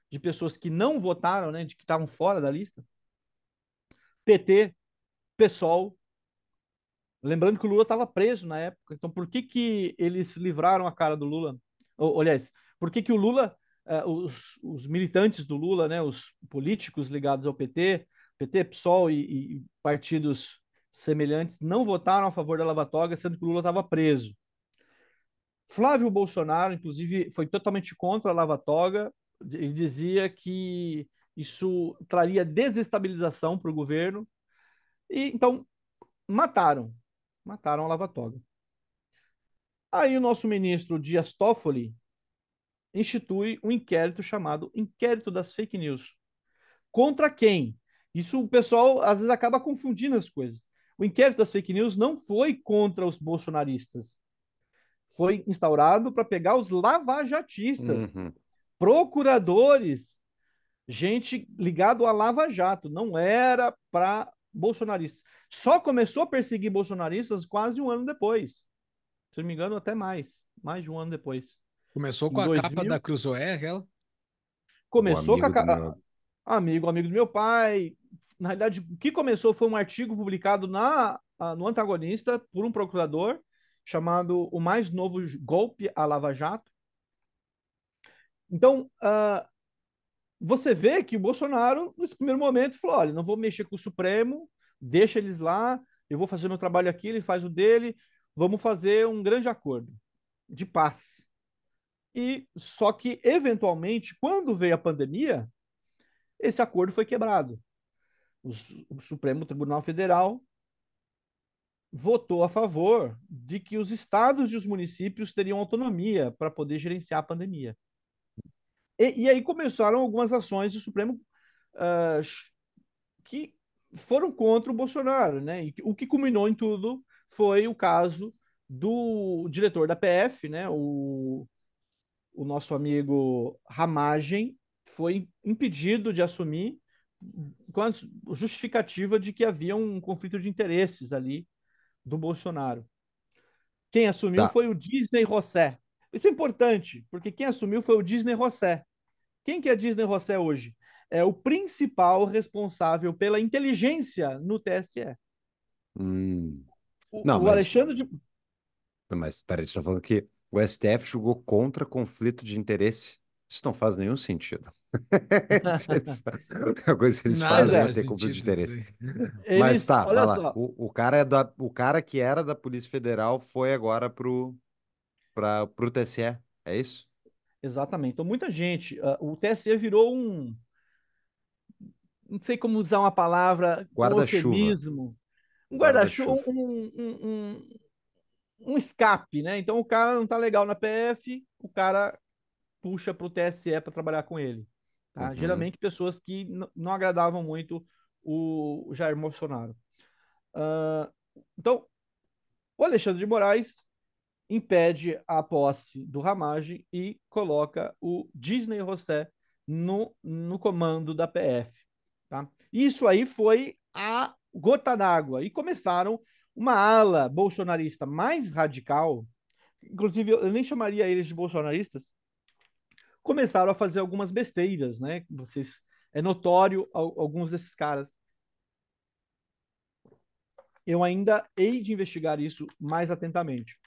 de pessoas que não votaram, né, de que estavam fora da lista? PT, PSOL. Lembrando que o Lula estava preso na época. Então por que que eles livraram a cara do Lula? Ou, aliás, por que que o Lula uh, os, os, militantes do Lula, né, os políticos ligados ao PT, PT, PSOL e, e partidos semelhantes, não votaram a favor da lava-toga, sendo que o Lula estava preso. Flávio Bolsonaro, inclusive, foi totalmente contra a lava-toga. Ele dizia que isso traria desestabilização para o governo. E então mataram, mataram a lava-toga. Aí o nosso ministro Dias Toffoli institui um inquérito chamado Inquérito das Fake News. Contra quem? Isso o pessoal às vezes acaba confundindo as coisas. O inquérito das fake news não foi contra os bolsonaristas. Foi instaurado para pegar os lavajatistas, uhum. procuradores, gente ligado a Lava Jato. Não era para bolsonaristas. Só começou a perseguir bolsonaristas quase um ano depois. Se não me engano, até mais. Mais de um ano depois. Começou com a 2000... capa da Cruzoé, aquela? Começou com a capa. Meu... Amigo, amigo do meu pai. Na realidade, o que começou foi um artigo publicado na, no Antagonista por um procurador chamado O Mais Novo Golpe a Lava Jato. Então, uh, você vê que o Bolsonaro, nesse primeiro momento, falou: olha, não vou mexer com o Supremo, deixa eles lá, eu vou fazer meu trabalho aqui, ele faz o dele, vamos fazer um grande acordo de paz. E só que eventualmente, quando veio a pandemia, esse acordo foi quebrado. O, o Supremo Tribunal Federal votou a favor de que os estados e os municípios teriam autonomia para poder gerenciar a pandemia. E, e, aí começaram algumas ações do Supremo uh, que foram contra o Bolsonaro, né? E o que culminou em tudo foi o caso do diretor da PF, né? O o nosso amigo Ramagem foi impedido de assumir com a justificativa de que havia um conflito de interesses ali do Bolsonaro. Quem assumiu tá. foi o Disney Rossé. Isso é importante, porque quem assumiu foi o Disney Rossé. Quem que é Disney Rossé hoje? É o principal responsável pela inteligência no TSE. Hum. O, Não, o mas... Alexandre de... Mas peraí, você está falando que o STF julgou contra conflito de interesse. Isso não faz nenhum sentido. A coisa que eles Nada fazem é faz ter conflito de interesse. aí. Mas Eles, tá, olha lá. só, O, o cara é da, o cara que era da Polícia Federal foi agora pro, pra, pro TSE, é isso? exatamente. Então, muita gente, ah, o TSE virou um, não sei como usar uma palavra Guarda-chuva. um guarda-chuva, Guarda-chuva. um, um, um, um escape, né? Então, o cara não tá legal na PF, o cara puxa para o TSE para trabalhar com ele. Tá? Uhum. Geralmente pessoas que não agradavam muito o Jair Bolsonaro. Ah, então, o Alexandre de Moraes impede a posse do Ramagem e coloca o Disney José no, no comando da PF. Tá? Isso aí foi a gota d'água. E começaram uma ala bolsonarista mais radical, inclusive eu nem chamaria eles de bolsonaristas, começaram a fazer algumas besteiras, né? Vocês é notório al- alguns desses caras. Eu ainda hei de investigar isso mais atentamente.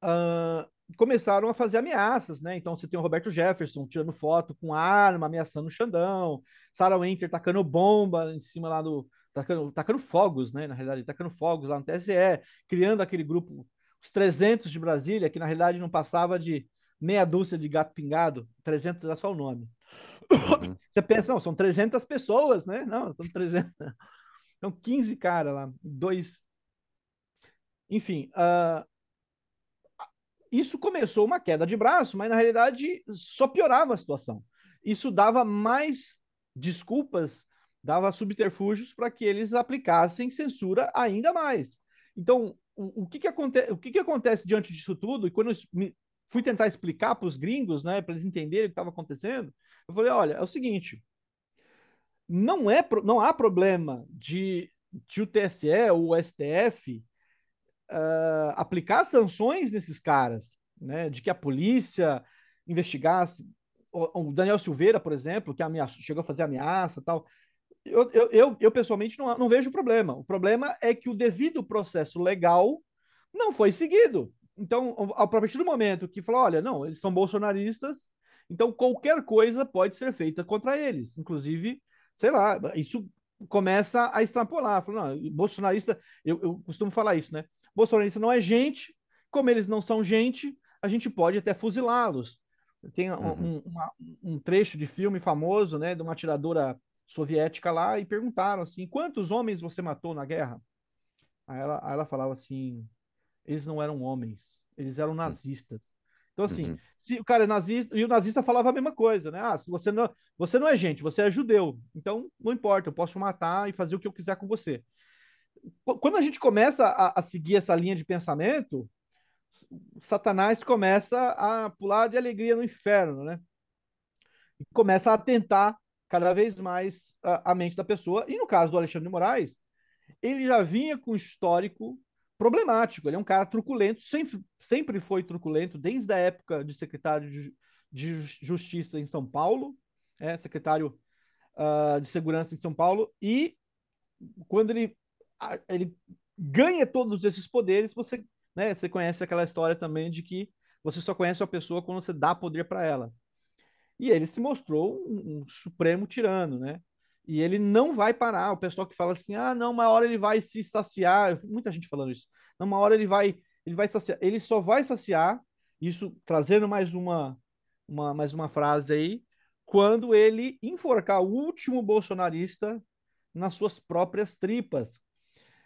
Ah, começaram a fazer ameaças, né? Então você tem o Roberto Jefferson tirando foto com arma, ameaçando o Xandão, Sarah Winter tacando bomba em cima lá do. Tacando, tacando fogos, né? Na realidade, tacando fogos lá no TSE, criando aquele grupo, os 300 de Brasília, que na realidade não passava de meia dúzia de gato pingado, 300 era só o nome. Uhum. Você pensa, não, são 300 pessoas, né? Não, são 300. São 15 caras lá, dois. Enfim, ah, isso começou uma queda de braço, mas na realidade só piorava a situação. Isso dava mais desculpas, dava subterfúgios para que eles aplicassem censura ainda mais. Então, o, o que, que, aconte o que, que acontece diante disso tudo? E quando me- fui tentar explicar para os gringos, né, para eles entenderem o que estava acontecendo, eu falei: olha, é o seguinte, não, é, não há problema de, de o TSE ou o STF ah, aplicar sanções nesses caras, né? De que a polícia investigasse. O, o Daniel Silveira, por exemplo, que ameaçou, chegou a fazer ameaça tal. Eu, eu, eu, eu, pessoalmente não, não vejo problema. O problema é que o devido processo legal não foi seguido. Então, a partir do momento que falou, olha, não, eles são bolsonaristas, então qualquer coisa pode ser feita contra eles. Inclusive, sei lá, isso começa a extrapolar. Fala, não, bolsonarista, eu, eu costumo falar isso, né? Bolsonarista não é gente, como eles não são gente, a gente pode até fuzilá-los. Tem um, Uhum. um- uma- um trecho de filme famoso, né, de uma atiradora soviética lá, e perguntaram assim: quantos homens você matou na guerra? Aí ela, aí ela falava assim: eles não eram homens, eles eram nazistas. Então, assim, Uhum. se o cara é nazista, e o nazista falava a mesma coisa, né? Ah, se você não, você não é gente, você é judeu. Então, não importa, eu posso matar e fazer o que eu quiser com você. Qu- Quando a gente começa a, a seguir essa linha de pensamento, Satanás começa a pular de alegria no inferno, né? E começa a atentar cada vez mais a, a mente da pessoa. E no caso do Alexandre de Moraes, ele já vinha com um histórico problemático. Ele é um cara truculento, sempre, sempre foi truculento, desde a época de secretário de, de Justiça em São Paulo, é, secretário ah, de Segurança em São Paulo, e quando ele, a- ele ganha todos esses poderes, você, né, você conhece aquela história também de que você só conhece uma pessoa quando você dá poder para ela. E ele se mostrou um, um supremo tirano, né? E ele não vai parar. O pessoal que fala assim: ah, não, uma hora ele vai se saciar. Muita gente falando isso. Não, uma hora ele vai, ele vai saciar. Ele só vai saciar, isso trazendo mais uma, uma, mais uma frase aí, quando ele enforcar o último bolsonarista nas suas próprias tripas.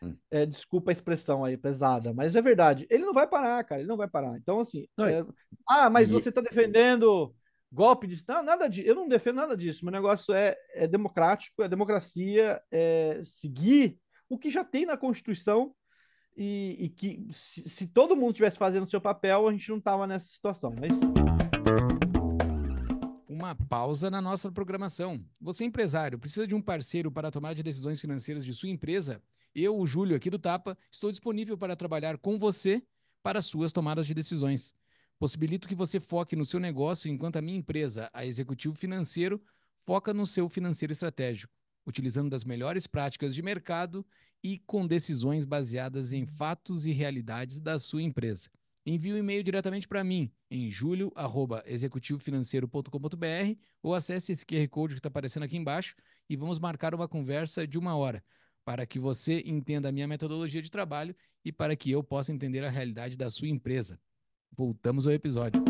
Hum. É, desculpa a expressão aí pesada, mas é verdade. Ele não vai parar, cara. Ele não vai parar. Então, assim. É, Ah, mas e- você está defendendo golpe de. Não, nada disso. Eu não defendo nada disso. Meu negócio é, é democrático, é democracia, é seguir o que já tem na Constituição e, e que se, se todo mundo tivesse fazendo o seu papel, a gente não tava nessa situação. Mas Uma pausa na nossa programação. Você, empresário, precisa de um parceiro para a tomada de decisões financeiras de sua empresa? Eu, o Júlio, aqui do Tapa, estou disponível para trabalhar com você para suas tomadas de decisões. Possibilito que você foque no seu negócio enquanto a minha empresa, a Executivo Financeiro, foca no seu financeiro estratégico, utilizando das melhores práticas de mercado e com decisões baseadas em fatos e realidades da sua empresa. envie um e-mail diretamente para mim em julio@executivofinanceiro.com.br ou acesse esse QR Code que está aparecendo aqui embaixo e vamos marcar uma conversa de uma hora para que você entenda a minha metodologia de trabalho e para que eu possa entender a realidade da sua empresa. Voltamos ao episódio.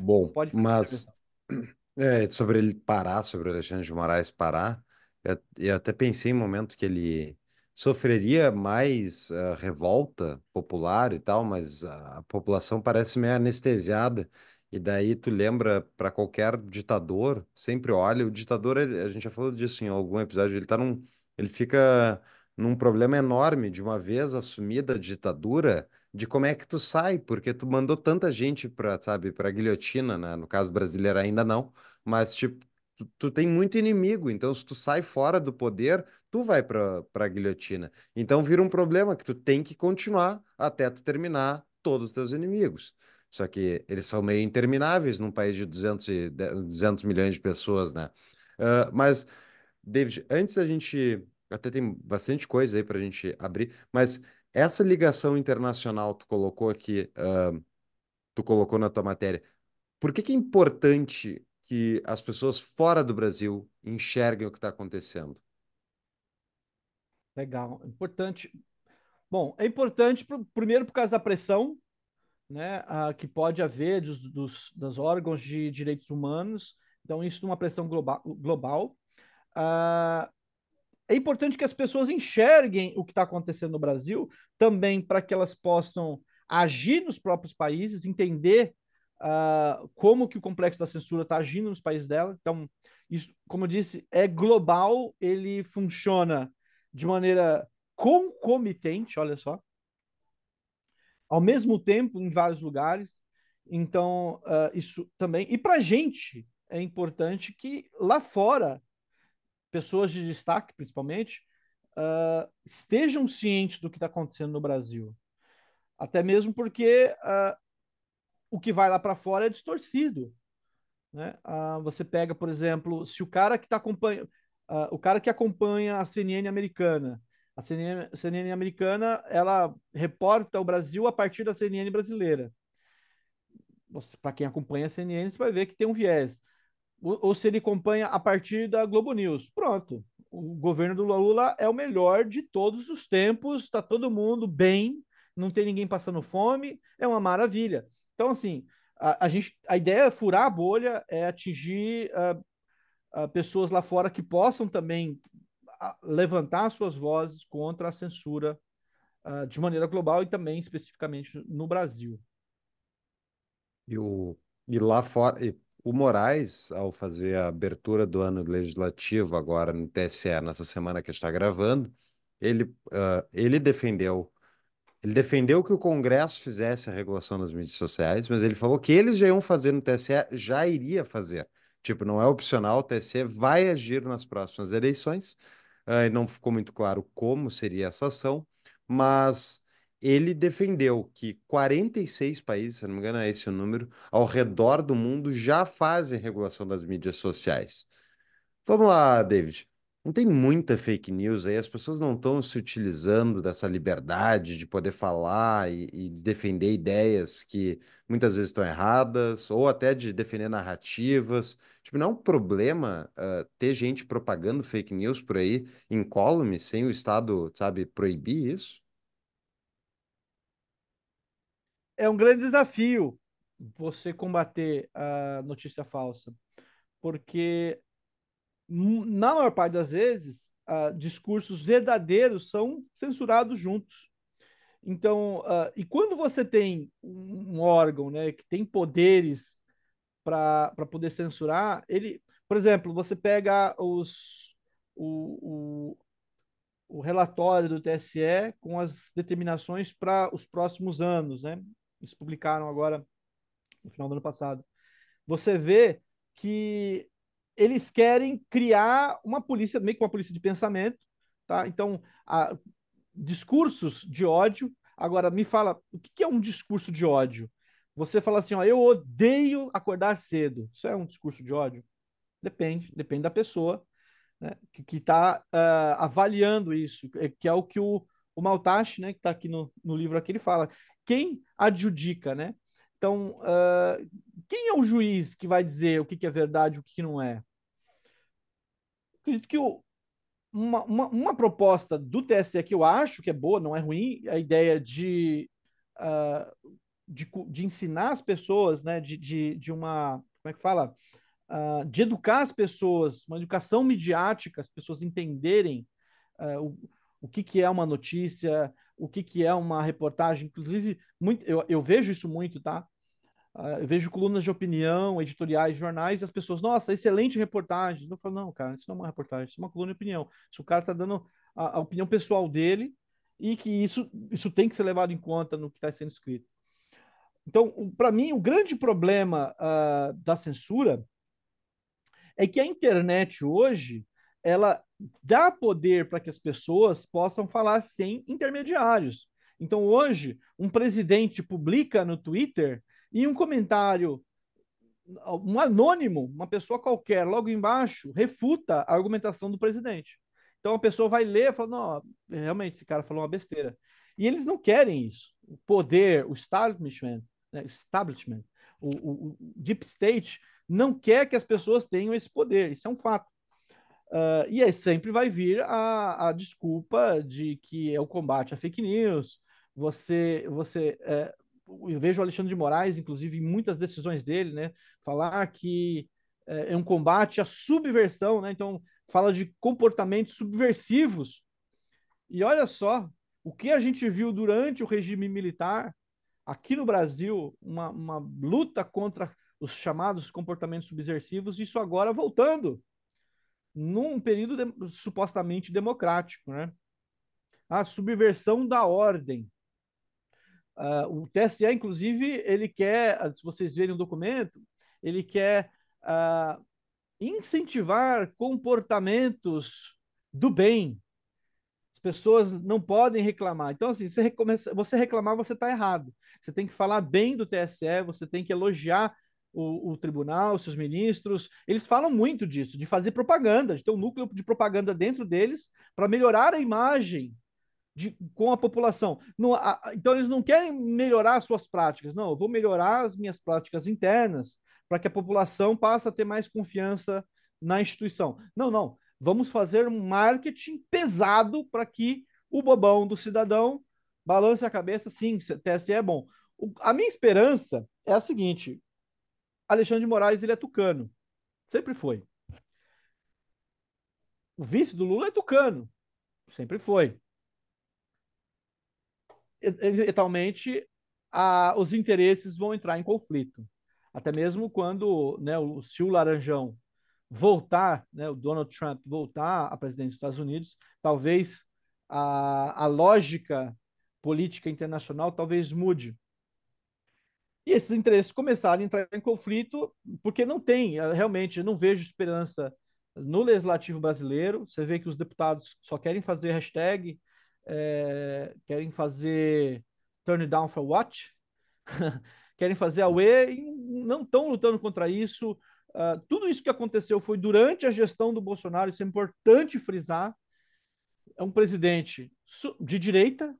Bom, Pode falar, mas é, sobre ele parar, sobre o Alexandre de Moraes parar, eu, eu até pensei em um momento que ele sofreria mais ah, revolta popular e tal, mas a, a população parece meio anestesiada. E daí tu lembra para qualquer ditador, sempre olha, o ditador, ele- a gente já falou disso em algum episódio, ele tá num, ele fica num problema enorme de uma vez assumida a ditadura, de como é que tu sai, porque tu mandou tanta gente para, sabe, para guilhotina, né? No caso brasileiro ainda não, mas tipo, tu, tu tem muito inimigo, então se tu sai fora do poder, tu vai para para guilhotina. Então vira um problema que tu tem que continuar até tu terminar todos os teus inimigos. Só que eles são meio intermináveis num país de 200, e, 200 milhões de pessoas, né? Ah, mas, David, antes da gente. Até tem bastante coisa aí para a gente abrir, mas essa ligação internacional tu colocou aqui, ah, tu colocou na tua matéria. Por que que é importante que as pessoas fora do Brasil enxerguem o que está acontecendo? Legal, importante. Bom, é importante pro- primeiro por causa da pressão, né, ah, que pode haver dos, dos, dos órgãos de direitos humanos. Então, isso numa pressão global. global. Ah, é importante que as pessoas enxerguem o que está acontecendo no Brasil, também para que elas possam agir nos próprios países, entender ah, como que o complexo da censura está agindo nos países dela. Então, isso, como eu disse, é global, ele funciona de maneira concomitente, olha só, ao mesmo tempo em vários lugares. Então, ah, isso também. E para a gente é importante que lá fora pessoas de destaque, principalmente, uh, estejam cientes do que está acontecendo no Brasil. Até mesmo porque uh, o que vai lá para fora é distorcido. Né? Uh, você pega, por exemplo, se o cara que tá acompanhando, o cara que acompanha a CNN americana, a CNN, a CNN americana, ela reporta o Brasil a partir da CNN brasileira. Para quem acompanha a CNN, você vai ver que tem um viés ou se ele acompanha a partir da Globo News. Pronto. O governo do Lula é o melhor de todos os tempos, está todo mundo bem, não tem ninguém passando fome, é uma maravilha. Então, assim, a, a gente, a ideia é furar a bolha, é atingir uh, uh, pessoas lá fora que possam também uh, levantar suas vozes contra a censura de maneira global e também especificamente no Brasil. E, o, e lá fora, e o Moraes, ao fazer a abertura do ano legislativo agora no TSE, nessa semana que está gravando, ele, uh, ele defendeu ele defendeu que o Congresso fizesse a regulação das mídias sociais, mas ele falou que eles já iam fazer no TSE, já iria fazer. Tipo, não é opcional, o TSE vai agir nas próximas eleições. Uh, não ficou muito claro como seria essa ação, mas ele defendeu que 46 países, se não me engano é esse o número, ao redor do mundo já fazem regulação das mídias sociais. Vamos lá, David. Não tem muita fake news aí, as pessoas não estão se utilizando dessa liberdade de poder falar e, e defender ideias que muitas vezes estão erradas, ou até de defender narrativas. Tipo, não é um problema uh, ter gente propagando fake news por aí, incólume, sem o Estado, sabe, proibir isso? É um grande desafio você combater a notícia falsa, porque na maior parte das vezes uh, discursos verdadeiros são censurados juntos. Então, uh, e quando você tem um, órgão, né, que tem poderes para poder censurar, ele, por exemplo, você pega os o, o, o relatório do TSE com as determinações para os próximos anos, né? Eles publicaram agora no final do ano passado. Você vê que eles querem criar uma polícia, meio que uma polícia de pensamento, tá? Então, a, discursos de ódio. Agora, me fala, o que é um discurso de ódio? Você fala assim, ó, eu odeio acordar cedo. Isso é um discurso de ódio? Depende, depende da pessoa né, que está uh, avaliando isso, que é o que o, o Maltache, né, que está aqui no, no livro aqui, ele fala quem adjudica, né? Então, uh, quem é o juiz que vai dizer o que, que é verdade e o que, que não é? Acredito que o, uma, uma, uma, proposta do TSE que eu acho que é boa, não é ruim, a ideia de, uh, de, de, ensinar as pessoas, né, de, de, de uma, como é que fala? Uh, de educar as pessoas, uma educação midiática, as pessoas entenderem o, o que, que é uma notícia, o que, que é uma reportagem. Inclusive, muito, eu, eu vejo isso muito, tá? Uh, eu vejo colunas de opinião, editoriais, jornais, e as pessoas, nossa, excelente reportagem. Eu falo, não, cara, isso não é uma reportagem, isso é uma coluna de opinião. Se o cara está dando a, a, opinião pessoal dele e que isso, isso tem que ser levado em conta no que está sendo escrito. Então, para mim, o grande problema uh, da censura é que a internet hoje ela dá poder para que as pessoas possam falar sem intermediários. Então, hoje, um presidente publica no Twitter e um comentário, um anônimo, uma pessoa qualquer, logo embaixo, refuta a argumentação do presidente. Então a pessoa vai ler e fala: não, realmente, esse cara falou uma besteira. E eles não querem isso. O poder, o establishment, né, establishment o, o, o, deep state, não quer que as pessoas tenham esse poder. Isso é um fato. Uh, e aí sempre vai vir a, a desculpa de que é o combate à fake news. Você, você é, eu vejo o Alexandre de Moraes, inclusive, em muitas decisões dele, né, falar que é, é um combate à subversão, né? Então, fala de comportamentos subversivos. E olha só, o que a gente viu durante o regime militar, aqui no Brasil, uma, uma luta contra os chamados comportamentos subversivos, isso agora voltando, num período de, supostamente democrático, né? A subversão da ordem. Uh, o TSE, inclusive, ele quer, se vocês verem o documento, ele quer uh, incentivar comportamentos do bem. As pessoas não podem reclamar. Então, assim, você, você reclamar, você está errado. Você tem que falar bem do TSE, você tem que elogiar o, o, tribunal, seus ministros. Eles falam muito disso, de fazer propaganda, de ter um núcleo de propaganda dentro deles para melhorar a imagem de, com a população. Não, a, então, eles não querem melhorar suas práticas. Não, eu vou melhorar as minhas práticas internas para que a população passe a ter mais confiança na instituição. Não, não. Vamos fazer um marketing pesado para que o bobão do cidadão balance a cabeça. Sim, TSE é bom. O, a minha esperança é a seguinte: Alexandre de Moraes ele é tucano. Sempre foi. O vice do Lula é tucano. Sempre foi eventualmente os interesses vão entrar em conflito. Até mesmo quando né, o, se o Laranjão voltar, né, o Donald Trump voltar à presidência dos Estados Unidos, talvez a, a lógica política internacional talvez mude. E esses interesses começarem a entrar em conflito, porque não tem, realmente, eu não vejo esperança no legislativo brasileiro. Você vê que os deputados só querem fazer hashtag, é, querem fazer turn down for what? querem fazer a UE e não estão lutando contra isso. Uh, tudo isso que aconteceu foi durante a gestão do Bolsonaro, isso é importante frisar. É um presidente de direita.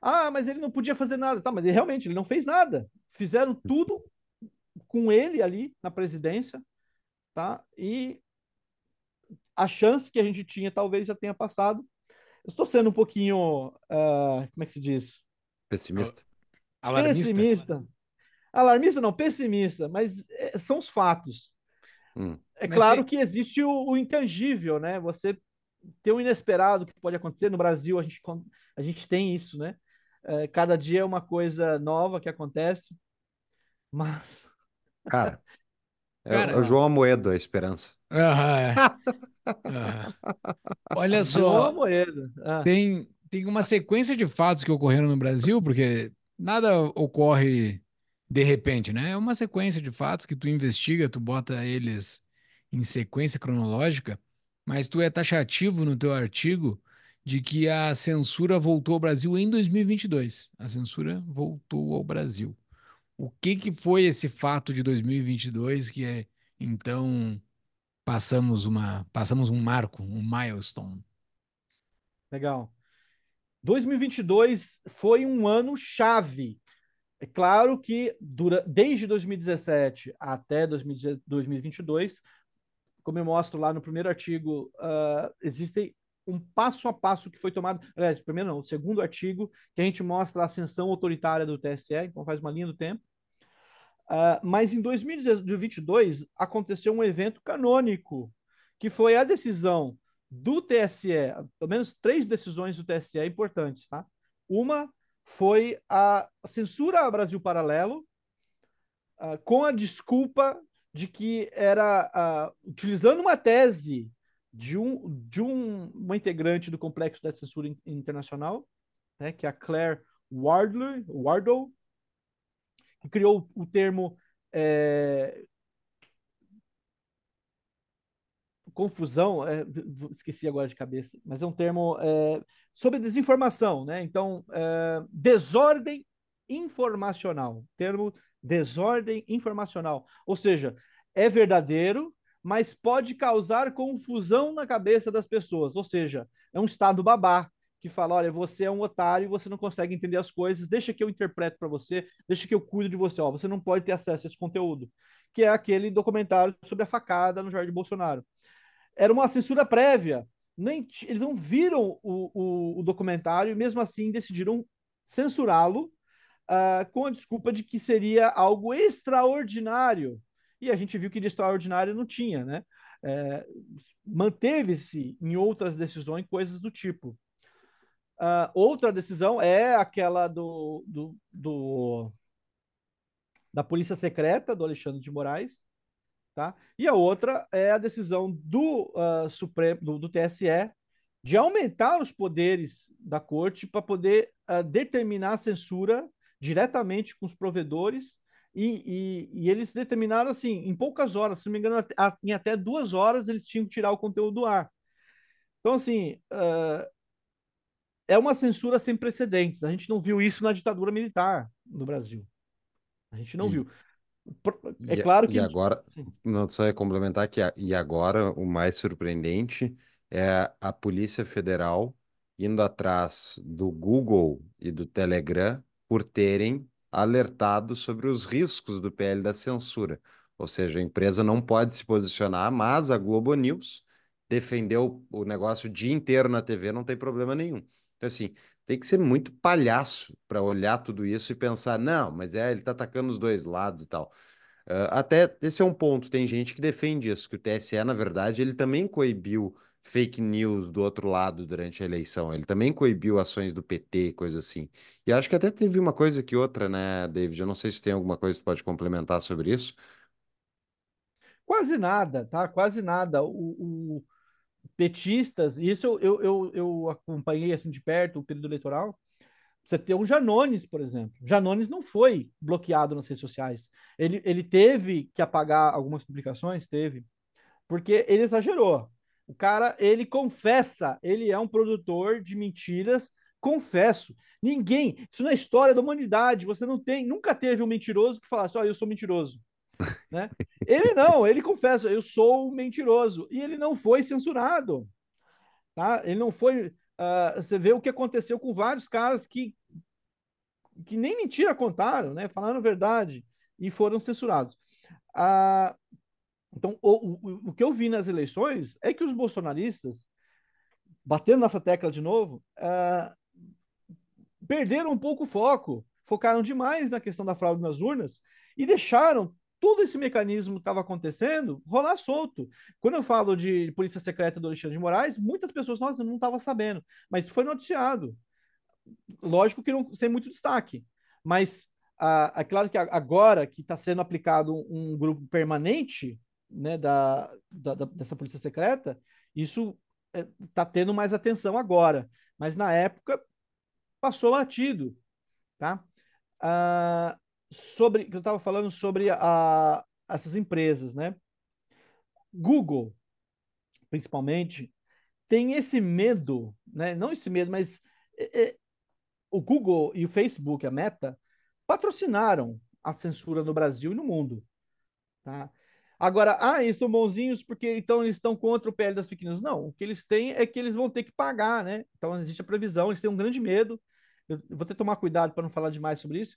Ah, mas ele não podia fazer nada. Tá, mas ele, realmente ele não fez nada. Fizeram tudo com ele ali na presidência, tá? E a chance que a gente tinha talvez já tenha passado estou sendo um pouquinho, uh, como é que se diz? Pessimista. Alarmista. Pessimista. Alarmista não, pessimista, mas é, são os fatos. Hum. É mas claro tem... que existe o, o, intangível, né? Você tem o inesperado que pode acontecer. No Brasil, a gente, a gente tem isso, né? É, cada dia é uma coisa nova que acontece, mas... Cara, é, Cara, é o João Amoedo, a esperança. é. Olha só, ah. tem, tem uma sequência de fatos que ocorreram no Brasil, porque nada ocorre de repente, né? É uma sequência de fatos que tu investiga, tu bota eles em sequência cronológica, mas tu é taxativo no teu artigo de que a censura voltou ao Brasil em 2022. A censura voltou ao Brasil. O que que foi esse fato de 2022 que é então passamos uma passamos um marco, um milestone. Legal. 2022 foi um ano chave. É claro que dura, desde 2017 até 2022, como eu mostro lá no primeiro artigo, uh, existem um passo a passo que foi tomado. Aliás, primeiro não, o segundo artigo, que a gente mostra a ascensão autoritária do TSE, então faz uma linha do tempo. Uh, mas em 2022 aconteceu um evento canônico, que foi a decisão do TSE, pelo menos três decisões do TSE importantes, tá? Uma foi a censura a Brasil Paralelo, uh, com a desculpa de que era uh, utilizando uma tese de, um, de um, uma integrante do complexo da censura internacional, né, que é a Claire Wardle, Wardle, que criou o termo é, confusão, é, esqueci agora de cabeça, mas é um termo é, sobre desinformação, né? Então, é, desordem informacional, termo desordem informacional, ou seja, é verdadeiro, mas pode causar confusão na cabeça das pessoas, ou seja, é um estado babá que fala, olha, você é um otário, você não consegue entender as coisas, deixa que eu interpreto para você, deixa que eu cuido de você, ó, você não pode ter acesso a esse conteúdo, que é aquele documentário sobre a facada no Jorge Bolsonaro era uma censura prévia. Nem, eles não viram o, o, o documentário e, mesmo assim, decidiram censurá-lo uh, com a desculpa de que seria algo extraordinário. E a gente viu que de extraordinário não tinha, né? É, Manteve-se em outras decisões coisas do tipo. Uh, outra decisão é aquela do, do, do, da Polícia Secreta, do Alexandre de Moraes, Tá? E a outra é a decisão do, uh, Supremo, do, do, TSE de aumentar os poderes da corte para poder uh, determinar a censura diretamente com os provedores e, e, e, eles determinaram assim, em poucas horas, se não me engano, em até duas horas eles tinham que tirar o conteúdo do ar. Então, assim, uh, é uma censura sem precedentes. A gente não viu isso na ditadura militar no Brasil. A gente não e, viu. É e, claro que. E agora, não só é complementar que, e agora o mais surpreendente é a Polícia Federal indo atrás do Google e do Telegram por terem alertado sobre os riscos do PL da censura. Ou seja, a empresa não pode se posicionar, mas a Globo News defendeu o negócio o dia inteiro na TV, não tem problema nenhum. Então, assim, tem que ser muito palhaço para olhar tudo isso e pensar, não, mas é, ele está atacando os dois lados e tal. Uh, até esse é um ponto, tem gente que defende isso, que o TSE, na verdade, ele também coibiu fake news do outro lado durante a eleição, ele também coibiu ações do PT, coisa assim. E acho que até teve uma coisa que outra, né, David? Eu não sei se tem alguma coisa que pode complementar sobre isso. Quase nada, tá? Quase nada. O, o petistas, isso eu, eu, eu, eu acompanhei assim de perto o período eleitoral. Você tem um Janones, por exemplo. Janones não foi bloqueado nas redes sociais. Ele, ele teve que apagar algumas publicações, teve, porque ele exagerou. O cara, ele confessa, ele é um produtor de mentiras, confesso. Ninguém, isso na história da humanidade, você não tem, nunca teve um mentiroso que falasse, ó, oh, eu sou mentiroso né? Ele não, ele confessa, eu sou mentiroso. E ele não foi censurado. Tá? Ele não foi. Uh, você vê o que aconteceu com vários caras que, que nem mentira contaram, né? Falaram verdade e foram censurados. Uh, então, o, o, o que eu vi nas eleições é que os bolsonaristas, batendo nessa tecla de novo, uh, perderam um pouco o foco, focaram demais na questão da fraude nas urnas e deixaram todo esse mecanismo que estava acontecendo rolar solto. Quando eu falo de polícia secreta do Alexandre de Moraes, muitas pessoas, nossa, não estava sabendo, mas foi noticiado. Lógico que não sem muito destaque, mas ah, é claro que agora que está sendo aplicado um grupo permanente né, da, da, dessa polícia secreta, isso está é, tendo mais atenção agora, mas na época passou batido, tá? Ah, sobre que eu estava falando sobre a, essas empresas, né? Google, principalmente, tem esse medo, né? Não esse medo, mas é, é, o Google e o Facebook, a Meta, patrocinaram a censura no Brasil e no mundo, tá? Agora, ah, eles são bonzinhos porque então eles estão contra o PL das news. Não, o que eles têm é que eles vão ter que pagar, né? Então existe a previsão, eles têm um grande medo. Eu vou ter que tomar cuidado para não falar demais sobre isso,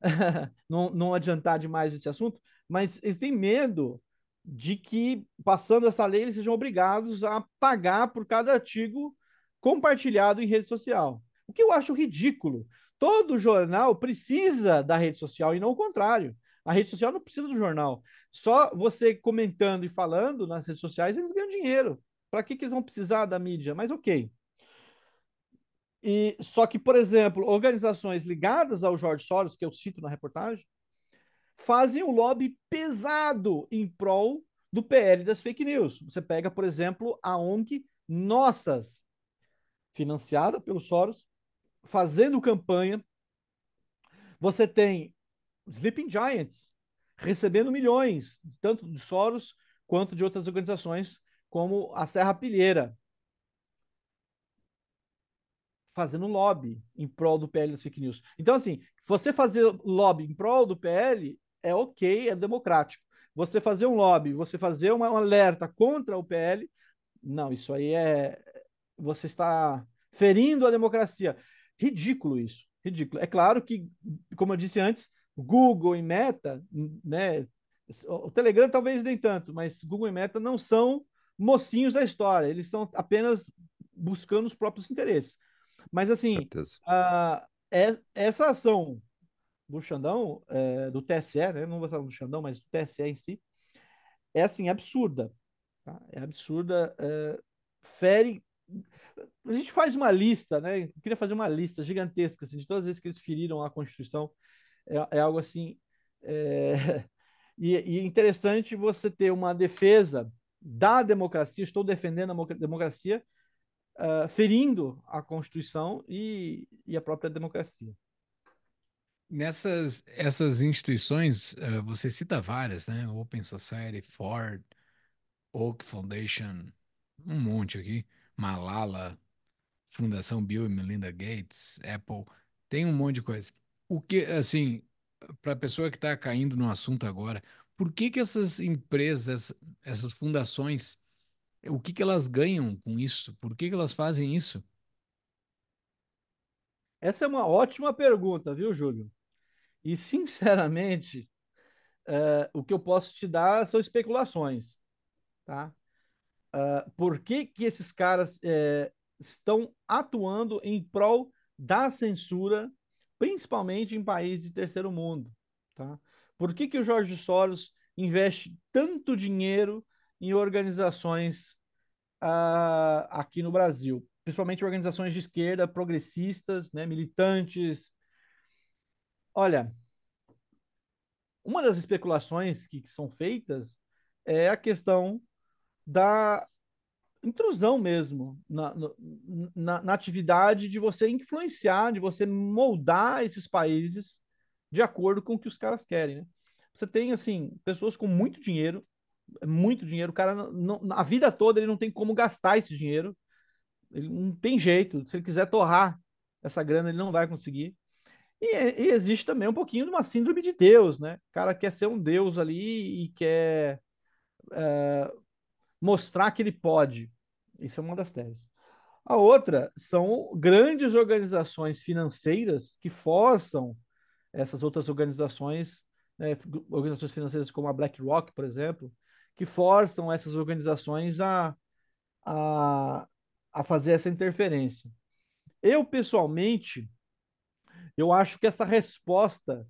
não, não adiantar demais esse assunto, mas eles têm medo de que, passando essa lei, eles sejam obrigados a pagar por cada artigo compartilhado em rede social. O que eu acho ridículo. Todo jornal precisa da rede social e não o contrário. A rede social não precisa do jornal. Só você comentando e falando nas redes sociais, eles ganham dinheiro. Para que, que eles vão precisar da mídia? Mas ok. E só que, por exemplo, organizações ligadas ao George Soros, que eu cito na reportagem, fazem um lobby pesado em prol do PL das fake news. Você pega, por exemplo, a ONG Nossas, financiada pelo Soros, fazendo campanha. Você tem Sleeping Giants recebendo milhões, tanto de Soros quanto de outras organizações, como a Serra Pilheira, fazendo lobby em prol do PL das fake news. Então, assim, você fazer lobby em prol do PL é ok, é democrático. Você fazer um lobby, você fazer uma, um alerta contra o PL, não, isso aí é. Você está ferindo a democracia. Ridículo isso. Ridículo. É claro que, como eu disse antes, Google e Meta, né? O Telegram talvez nem tanto, mas Google e Meta não são mocinhos da história, eles são apenas buscando os próprios interesses. Mas assim, a, é, essa ação do Xandão, é, do TSE, né? Não vou falar do Xandão, mas do TSE em si, é assim, absurda. Tá? É absurda, é, fere. A gente faz uma lista, né? Eu queria fazer uma lista gigantesca assim, de todas as vezes que eles feriram a Constituição. É, é algo assim. É... E, e interessante você ter uma defesa da democracia, estou defendendo a democracia, uh, ferindo a Constituição e, e a própria democracia. Nessas essas instituições, uh, você cita várias, né? Open Society, Ford, Oak Foundation, um monte aqui, Malala, Fundação Bill e Melinda Gates, Apple, tem um monte de coisa. O que, assim, para a pessoa que está caindo no assunto agora, por que que essas empresas, essas fundações, o que que elas ganham com isso? Por que que elas fazem isso? Essa é uma ótima pergunta, viu, Júlio? E, sinceramente, uh, o que eu posso te dar são especulações, tá? Uh, por que, que esses caras uh, estão atuando em prol da censura, principalmente em países de terceiro mundo, tá? Por que, que o Jorge Soros investe tanto dinheiro em organizações uh, aqui no Brasil? Principalmente organizações de esquerda, progressistas, né, militantes, Olha, uma das especulações que, que são feitas é a questão da intrusão mesmo na, na, na, atividade de você influenciar, de você moldar esses países de acordo com o que os caras querem, né? Você tem, assim, pessoas com muito dinheiro, muito dinheiro, o cara, não, a vida toda ele não tem como gastar esse dinheiro, ele não tem jeito, se ele quiser torrar essa grana, ele não vai conseguir. E, e, existe também um pouquinho de uma síndrome de Deus, né? O cara quer ser um Deus ali e quer é, mostrar que ele pode. Isso é uma das teses. A outra são grandes organizações financeiras que forçam essas outras organizações, né, organizações financeiras como a BlackRock, por exemplo, que forçam essas organizações a, a, a fazer essa interferência. Eu, pessoalmente, eu acho que essa resposta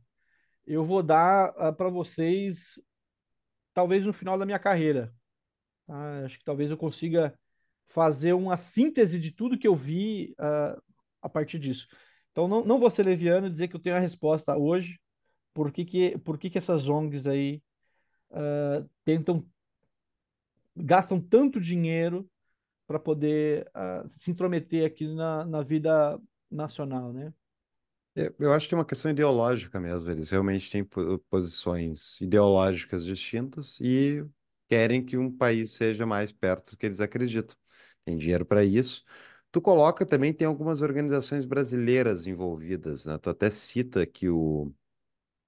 eu vou dar uh, ah, para vocês talvez no final da minha carreira. Tá? Acho que talvez eu consiga fazer uma síntese de tudo que eu vi uh, a partir disso. Então não, não vou ser leviano e dizer que eu tenho a resposta hoje por que, que, por que, que essas ONGs aí uh, tentam gastam tanto dinheiro para poder se intrometer aqui na, na vida nacional, né? É, eu acho que é uma questão ideológica mesmo. Eles realmente têm posições ideológicas distintas e querem que um país seja mais perto do que eles acreditam. Tem dinheiro para isso. Tu coloca também, tem algumas organizações brasileiras envolvidas, né? Tu até cita que o,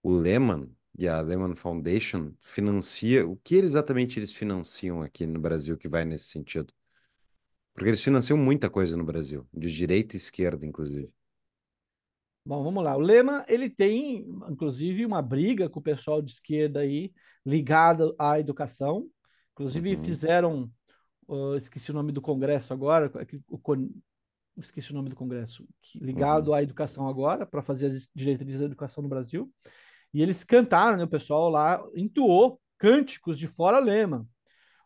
o Lehman, e a Lehman Foundation financia. O que exatamente eles financiam aqui no Brasil que vai nesse sentido? Porque eles financiam muita coisa no Brasil, de direita e esquerda, inclusive. Bom, vamos lá. O Lema, ele tem, inclusive, uma briga com o pessoal de esquerda aí, ligada à educação. Inclusive, Uhum. fizeram, uh, esqueci o nome do congresso agora, o, o, esqueci o nome do congresso, ligado Uhum. à educação agora, para fazer as diretrizes da educação no Brasil. E eles cantaram, né, o pessoal lá entoou cânticos de fora Lema.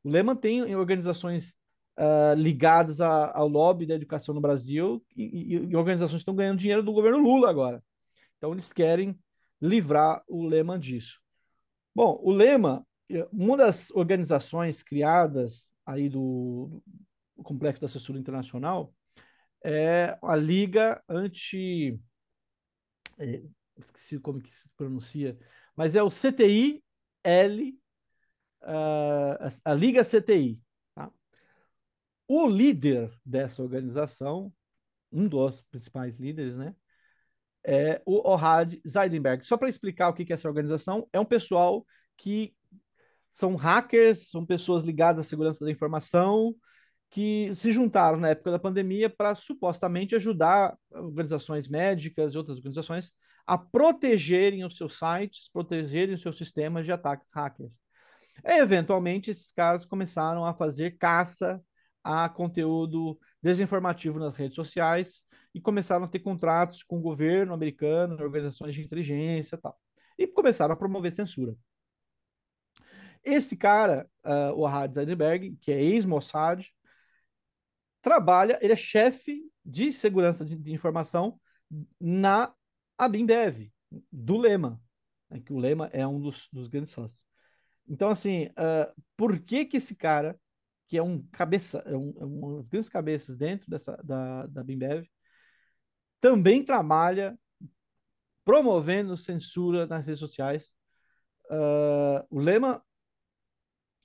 O Lema tem organizações uh, ligadas a, ao lobby da educação no Brasil e, e, e, organizações que estão ganhando dinheiro do governo Lula agora. Então eles querem livrar o Lema disso. Bom, o Lema, uma das organizações criadas aí do, do Complexo da Censura Internacional é a Liga Anti... É, esqueci como que se pronuncia, mas é o CTI-L, uh, a, a Liga CTI, o líder dessa organização, um dos principais líderes, né, é o Ohad Zeidenberg. Só para explicar o que é essa organização, é um pessoal que são hackers, são pessoas ligadas à segurança da informação, que se juntaram na época da pandemia para supostamente ajudar organizações médicas e outras organizações a protegerem os seus sites, protegerem os seus sistemas de ataques hackers. E, eventualmente, esses caras começaram a fazer caça a conteúdo desinformativo nas redes sociais e começaram a ter contratos com o governo americano, organizações de inteligência e tal. E começaram a promover censura. Esse cara, uh, o Ahad Zeidenberg, que é ex-Mossad, trabalha, ele é chefe de segurança de, de informação na Abimbev, do Lema, né, que o Lema é um dos, dos grandes sócios. Então, assim, uh, por que que esse cara que é um cabeça, é um, é uma das grandes cabeças dentro dessa, da, da Bimbev, também trabalha promovendo censura nas redes sociais. Uh, o Lema,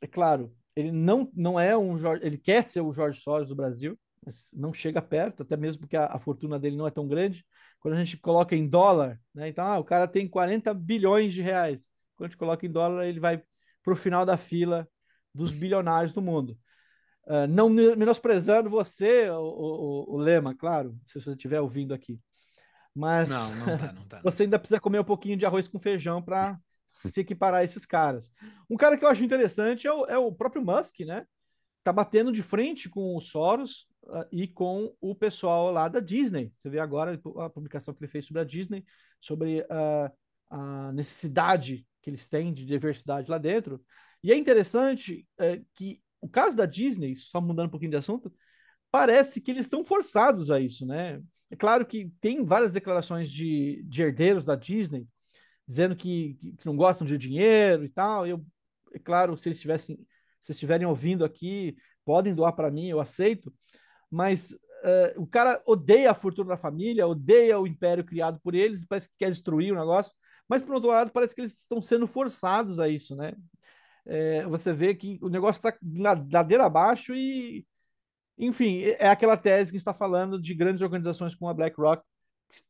é claro, ele não, não é um Jorge, ele quer ser o Jorge Soros do Brasil, mas não chega perto, até mesmo porque a, a fortuna dele não é tão grande. Quando a gente coloca em dólar, né, então ah, o cara tem 40 bilhões de reais. Quando a gente coloca em dólar, ele vai para o final da fila dos bilionários do mundo. Uh, não menosprezando você, o, o, o, Lema, claro, se você estiver ouvindo aqui. Mas não, não tá, não tá. você ainda precisa comer um pouquinho de arroz com feijão para se equiparar a esses caras. Um cara que eu acho interessante é o, é o próprio Musk, né? Tá batendo de frente com o Soros uh, e com o pessoal lá da Disney. Você vê agora a publicação que ele fez sobre a Disney, sobre uh, a necessidade que eles têm de diversidade lá dentro. E é interessante uh, que o caso da Disney, só mudando um pouquinho de assunto, parece que eles estão forçados a isso, né? É claro que tem várias declarações de, de herdeiros da Disney dizendo que, que, não gostam de dinheiro e tal. Eu, é claro, se eles estivessem, se estiverem ouvindo aqui, podem doar para mim, eu aceito. Mas uh, o cara odeia a fortuna da família, odeia o império criado por eles, parece que quer destruir o negócio. Mas por outro lado, parece que eles estão sendo forçados a isso, né? é, você vê que o negócio está ladeira abaixo e, enfim, é aquela tese que está falando de grandes organizações como a BlackRock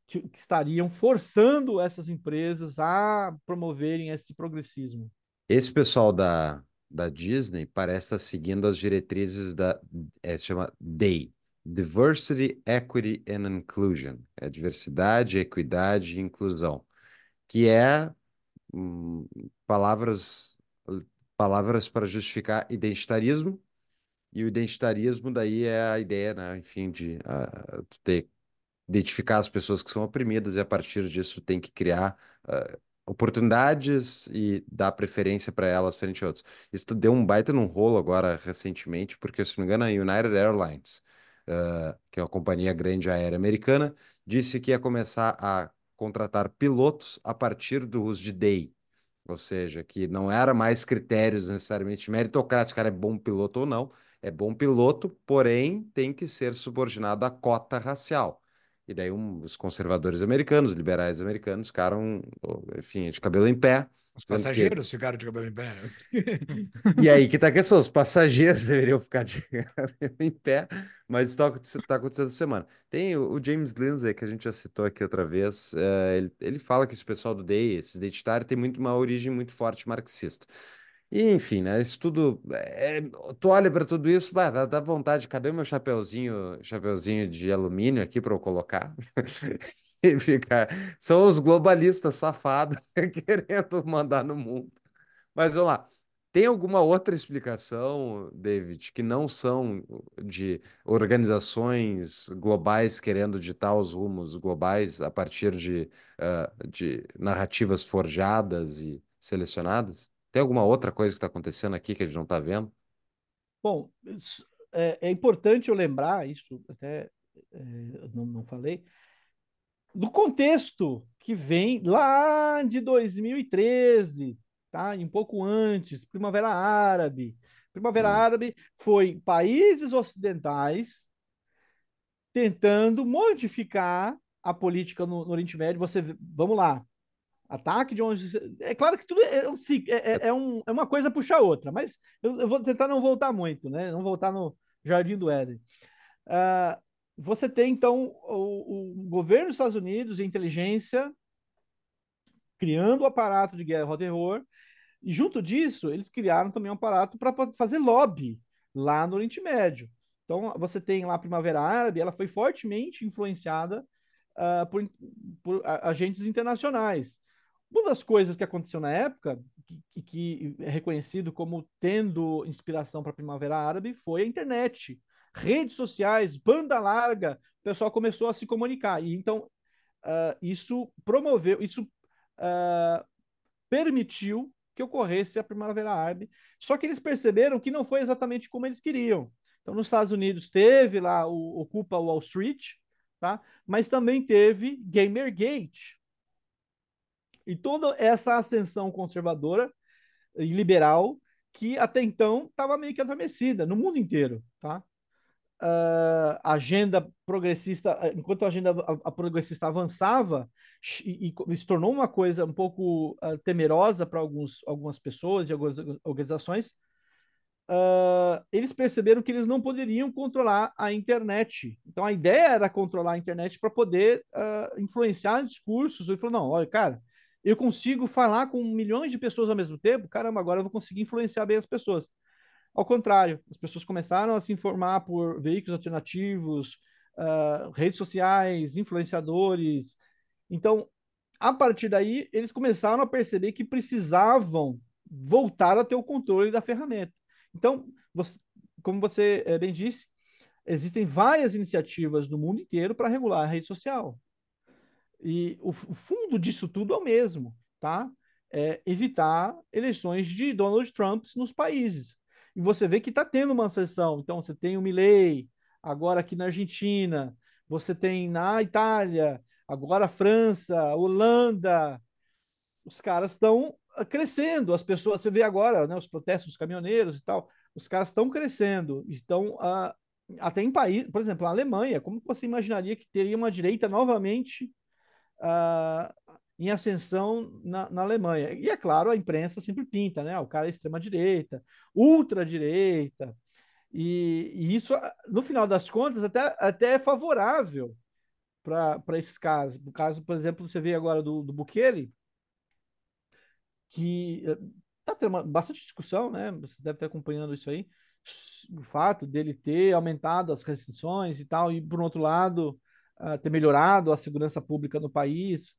que, estariam forçando essas empresas a promoverem esse progressismo. Esse pessoal da, da Disney parece estar seguindo as diretrizes da é, chama DEI, Diversity, Equity and Inclusion, é diversidade, equidade e inclusão, que é hum, palavras palavras para justificar identitarismo, e o identitarismo daí é a ideia, né, enfim, de uh, ter, identificar as pessoas que são oprimidas e a partir disso tem que criar uh, oportunidades e dar preferência para elas frente a outros. Isso deu um baita num rolo agora recentemente, porque, se não me engano, a United Airlines, uh, que é uma companhia grande aérea americana, disse que ia começar a contratar pilotos a partir do uso de DEI, ou seja, que não era mais critérios necessariamente meritocráticos, cara é bom piloto ou não, é bom piloto, porém tem que ser subordinado à cota racial. E daí um, os conservadores americanos, os liberais americanos, ficaram, enfim, de cabelo em pé, Os passageiros ficaram de cabelo em pé. né? E aí que tá a questão, os passageiros deveriam ficar de cabelo em pé, mas isso tá, aconte- tá acontecendo essa semana. Tem o, o James Lindsay, que a gente já citou aqui outra vez, eh, ele, ele fala que esse pessoal do DEI, esses identitários, tem muito uma origem muito forte marxista. Enfim, né, isso tudo, é, tu olha para tudo isso, bah, dá, dá vontade, cadê meu chapeuzinho, chapeuzinho de alumínio aqui para eu colocar? E ficar, são os globalistas safados querendo mandar no mundo. Mas vamos lá. Tem alguma outra explicação, David, que não são de organizações globais querendo ditar os rumos globais a partir de, ah, de narrativas forjadas e selecionadas? Tem alguma outra coisa que está acontecendo aqui que a gente não está vendo? Bom, é, é importante eu lembrar isso, até é, não, não falei, do contexto que vem lá de 2013, tá? Um pouco antes, Primavera Árabe. Primavera Hum. Árabe foi países ocidentais tentando modificar a política no, no Oriente Médio. Você, vamos lá, ataque de onde. É claro que tudo é, é é- é- é um- é uma coisa puxar a outra, mas eu, eu vou tentar não voltar muito, né? Não voltar no Jardim do Éden. Ah, você tem, então, o, o governo dos Estados Unidos e inteligência criando o aparato de guerra ao terror, e junto disso, eles criaram também um aparato para fazer lobby lá no Oriente Médio. Então, você tem lá a Primavera Árabe, ela foi fortemente influenciada ah, por, por agentes internacionais. Uma das coisas que aconteceu na época, que, que é reconhecido como tendo inspiração para a Primavera Árabe, foi a internet. Redes sociais, banda larga, o pessoal começou a se comunicar. E então, ah, isso promoveu, isso ah, permitiu que ocorresse a Primavera Árabe. Só que eles perceberam que não foi exatamente como eles queriam. Então, nos Estados Unidos teve lá o Ocupa Wall Street, tá? mas também teve Gamergate. E toda essa ascensão conservadora e liberal que até então estava meio que adormecida no mundo inteiro, tá? Uh, agenda progressista, enquanto a agenda a, a progressista avançava e, e, se tornou uma coisa um pouco uh, temerosa para algumas pessoas e algumas organizações, uh, eles perceberam que eles não poderiam controlar a internet. Então a ideia era controlar a internet para poder influenciar discursos. Ele falou: não, olha, cara, eu consigo falar com milhões de pessoas ao mesmo tempo, caramba, agora eu vou conseguir influenciar bem as pessoas. Ao contrário, as pessoas começaram a se informar por veículos alternativos, uh, redes sociais, influenciadores. Então, a partir daí, eles começaram a perceber que precisavam voltar a ter o controle da ferramenta. Então, você, como você bem disse, existem várias iniciativas no mundo inteiro para regular a rede social. E o, fundo disso tudo é o mesmo, tá? É evitar eleições de Donald Trump nos países. E você vê que está tendo uma sessão. Então, você tem o Milley, agora aqui na Argentina, você tem na Itália, agora a França, Holanda. Os caras estão crescendo. As pessoas, você vê agora, né, os protestos dos caminhoneiros e tal, os caras estão crescendo. Estão uh, até em países, por exemplo, a Alemanha. Como você imaginaria que teria uma direita novamente uh, em ascensão na, na, Alemanha. E é claro, a imprensa sempre pinta, né? O cara é extrema-direita, ultra-direita. E, e, isso, no final das contas, até, até é favorável para esses casos. No caso, por exemplo, você vê agora do, do Bukele, que está tendo uma, bastante discussão, né? Você deve estar acompanhando isso aí. O fato dele ter aumentado as restrições e tal, e por outro lado, ter melhorado a segurança pública no país.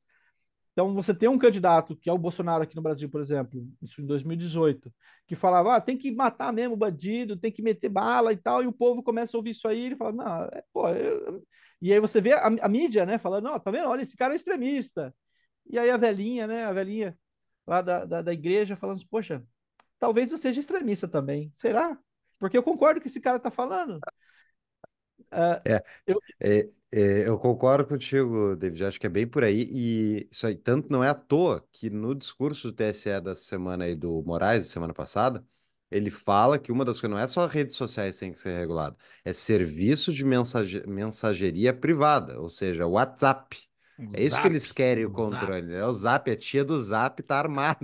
Então, você tem um candidato, que é o Bolsonaro aqui no Brasil, por exemplo, isso em 2018, que falava, ah, tem que matar mesmo o bandido, tem que meter bala e tal, e o povo começa a ouvir isso aí, ele fala, não, é, pô, eu... e aí você vê a, a, mídia, né, falando, não, tá vendo, olha, esse cara é extremista, e aí a velhinha, né, a velhinha lá da, da, da igreja falando, poxa, talvez eu seja extremista também, será? Porque eu concordo com esse cara tá falando. Uh, é, eu... É, é, eu concordo contigo, David. Acho que é bem por aí. E isso aí, tanto não é à toa que no discurso do TSE da semana aí do Moraes, semana passada, ele fala que uma das coisas não é só redes sociais que tem que ser regulado, é serviço de mensage... mensageria privada, ou seja, WhatsApp. É isso que zap, eles querem, o zap. controle. É o Zap, a tia do Zap tá armada.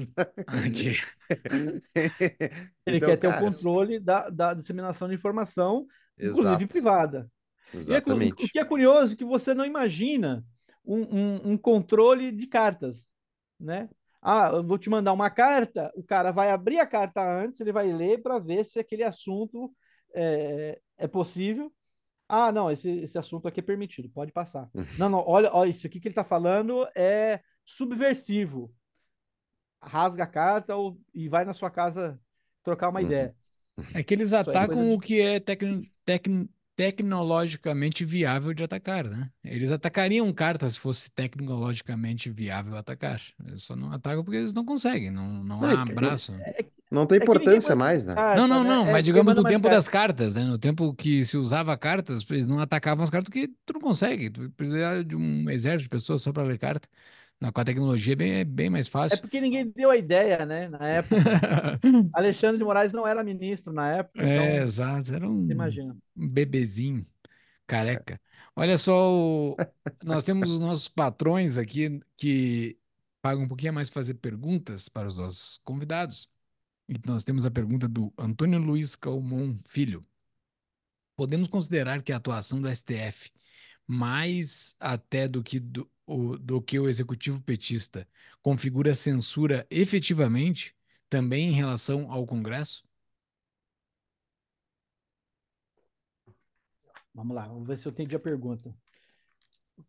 Ele Então, quer ter o controle da, da disseminação de informação, inclusive Exato, privada. E é cu- o exatamente. que é curioso é que você não imagina um, um- um controle de cartas, né? Ah, eu vou te mandar uma carta, o cara vai abrir a carta antes, ele vai ler para ver se aquele assunto é, é possível. Ah, não, esse, esse assunto aqui é permitido, pode passar. Não, não, olha, olha, isso aqui que ele está falando é subversivo. Rasga a carta ou, e vai na sua casa trocar uma Uhum. ideia. É que eles é atacam de- o que é tecno- tecno- tecnologicamente viável de atacar, né? Eles atacariam cartas se fosse tecnologicamente viável atacar. Eles só não atacam porque eles não conseguem, não, não Não, há é que- abraço. Não tem É importância mais, né? carta, Não, não, não, É, mas digamos no tempo carta. das cartas, né? No tempo que se usava cartas, eles não atacavam as cartas porque tu não consegue. Tu precisa de um exército de pessoas só para ler carta. Não, com a tecnologia é bem, é bem mais É fácil. porque ninguém deu a ideia, né? Na época. Alexandre de Moraes não era ministro na época, É, então exato, era um, imagina. um bebezinho careca. Olha só, o- nós temos os nossos patrões aqui que pagam um pouquinho a mais para fazer perguntas para os nossos convidados. E nós temos a pergunta do Antônio Luiz Calmon Filho. Podemos considerar que a atuação do STF, mais até do que do, o, do que o executivo petista, configura censura efetivamente também em relação ao Congresso? Vamos lá, vamos ver se eu entendi a pergunta.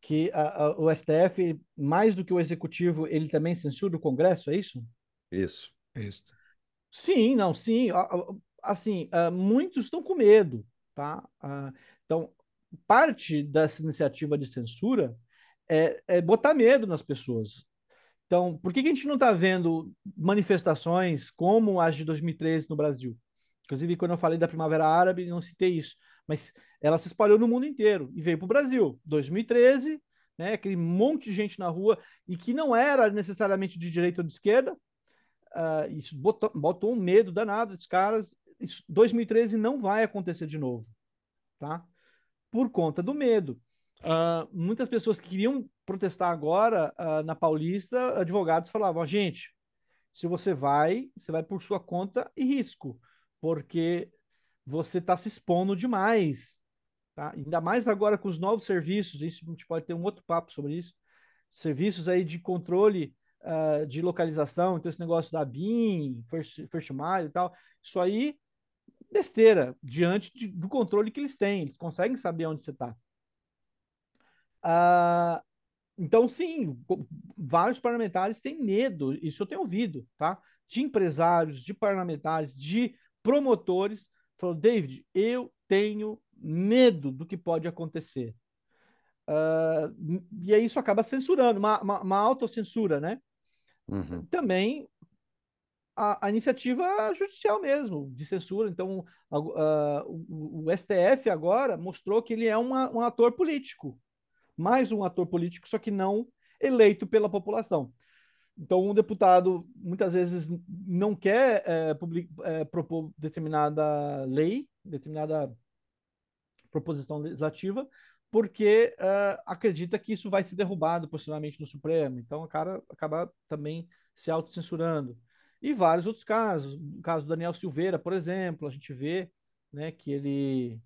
Que a- a- o STF, mais do que o executivo, ele também censura o Congresso, é isso? Isso. Isso. Sim, não, sim. Assim, ah, muitos estão com medo, tá? Ah, Então, parte dessa iniciativa de censura é, é botar medo nas pessoas. Então, por que que a gente não está vendo manifestações como as de 2013 no Brasil? Inclusive, quando eu falei da Primavera Árabe, não citei isso, mas ela se espalhou no mundo inteiro e veio para o Brasil. 2013, né, aquele monte de gente na rua e que não era necessariamente de direita ou de esquerda, ah, isso botou, botou um medo danado dos caras. Isso, 2013 não vai acontecer de novo, tá? Por conta do medo. Ah, muitas pessoas que queriam protestar agora ah, na Paulista, advogados falavam: gente, se você vai, você vai por sua conta e risco, porque você está se expondo demais, tá? Ainda mais agora com os novos serviços, isso a gente pode ter um outro papo sobre isso. Serviços aí de controle ah, de localização, então esse negócio da BIM, First, First Mile e tal, isso aí besteira diante de- do controle que eles têm, eles conseguem saber onde você está. Ah, então, sim, vários parlamentares têm medo, isso eu tenho ouvido, tá? De empresários, de parlamentares, de promotores, falou, David, eu tenho medo do que pode acontecer. Ah, e aí isso acaba censurando, uma, uma, uma autocensura, né? Uhum. Também a, a iniciativa judicial mesmo, de censura. Então, a- a- o, o STF agora mostrou que ele é uma- um ator político, mais um ator político, só que não eleito pela população. Então, um deputado muitas vezes não quer publi- eh, propor determinada lei, determinada proposição legislativa, porque eh, acredita que isso vai ser derrubado possivelmente no Supremo. Então, o cara acaba também se autocensurando. E vários outros casos. O caso do Daniel Silveira, por exemplo, a gente vê né, que ele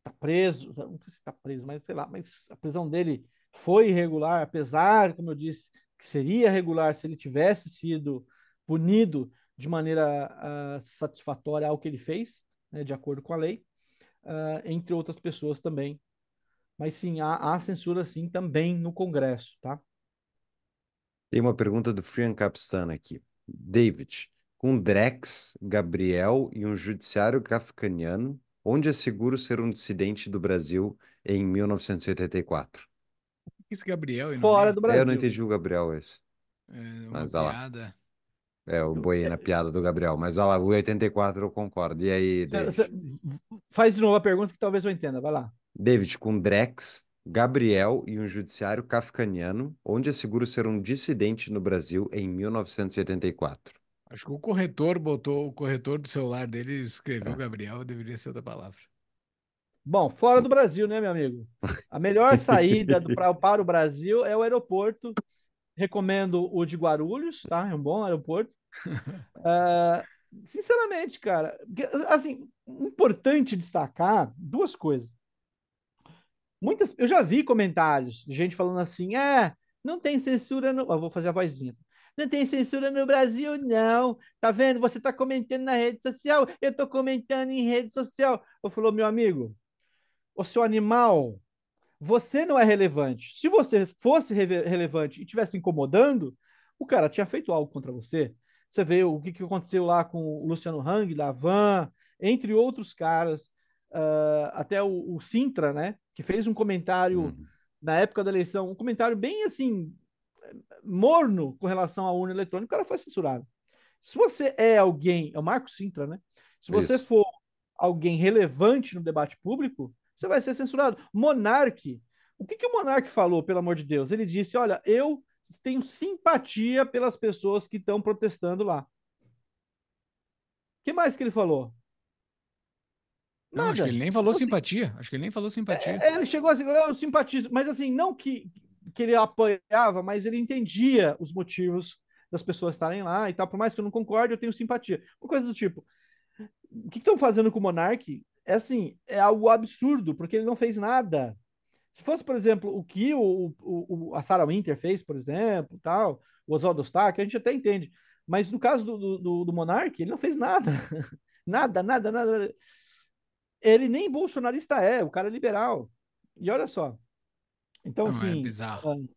está preso, não sei se está preso, mas sei lá, mas a prisão dele foi irregular, apesar, como eu disse, que seria regular se ele tivesse sido punido de maneira ah, satisfatória ao que ele fez, né, de acordo com a lei, ah, entre outras pessoas também. Mas sim, há, há censura sim também no Congresso, tá? Tem uma pergunta do Frian Capstan aqui. David, com Drex, Gabriel e um judiciário kafkaniano, onde é seguro ser um dissidente do Brasil em 1984? Esse Gabriel Fora do É, eu não Brasil. entendi o Gabriel esse. é uma Mas vai lá. piada. É, eu boiei na piada do Gabriel, mas olha lá, o 84 eu concordo. E aí, Cê- David? cê- faz de novo a pergunta que talvez eu entenda, vai lá. David, com Drex, Gabriel e um judiciário kafkaniano, onde é seguro ser um dissidente no Brasil em 1984? Acho que o corretor botou, o corretor do celular dele escreveu Gabriel, deveria ser outra palavra. Bom, fora do Brasil, né, meu amigo? A melhor saída do, pra, para o Brasil é o aeroporto. Recomendo o de Guarulhos, tá? É um bom aeroporto. Ah, sinceramente, cara, assim, importante destacar duas coisas. Muitas, eu já vi comentários de gente falando assim: é, não tem censura no. Eu vou fazer a vozinha. Não tem censura no Brasil, não. Tá vendo? Você tá comentando na rede social, eu tô comentando em rede social. Eu falou, meu amigo, o seu animal, você não é relevante. Se você fosse reve- relevante e tivesse incomodando, o cara tinha feito algo contra você. Você vê o que, que aconteceu lá com o Luciano Hang, da Van, entre outros caras, ah, até o, o Sintra, né? Que fez um comentário Uhum. na época da eleição, um comentário bem assim, morno com relação à urna eletrônica, o cara foi censurado. Se você é alguém, é o Marco Sintra, né? Se você Isso. for alguém relevante no debate público, você vai ser censurado. Monarque, o que, que o Monarque falou, pelo amor de Deus? Ele disse: Olha, eu tenho simpatia pelas pessoas que estão protestando lá. O que mais que ele falou? Não, acho que ele nem falou Tipo assim, simpatia. Acho que ele nem falou simpatia. É, ele chegou assim, eu simpatizo, mas assim, não que, que ele apoiava, mas ele entendia os motivos das pessoas estarem lá e tal. Por mais que eu não concorde, eu tenho simpatia. Uma coisa do tipo, o que estão fazendo com o Monark é assim, é algo absurdo, porque ele não fez nada. Se fosse, por exemplo, o que o, o, o- a Sarah Winter fez, por exemplo, tal, o Oswaldo Stark, a gente até entende. Mas no caso do, do, do, Monark, ele não fez nada. nada, nada, nada. Ele nem bolsonarista é, o cara é liberal. E olha só. Então, Não, é assim, bizarro.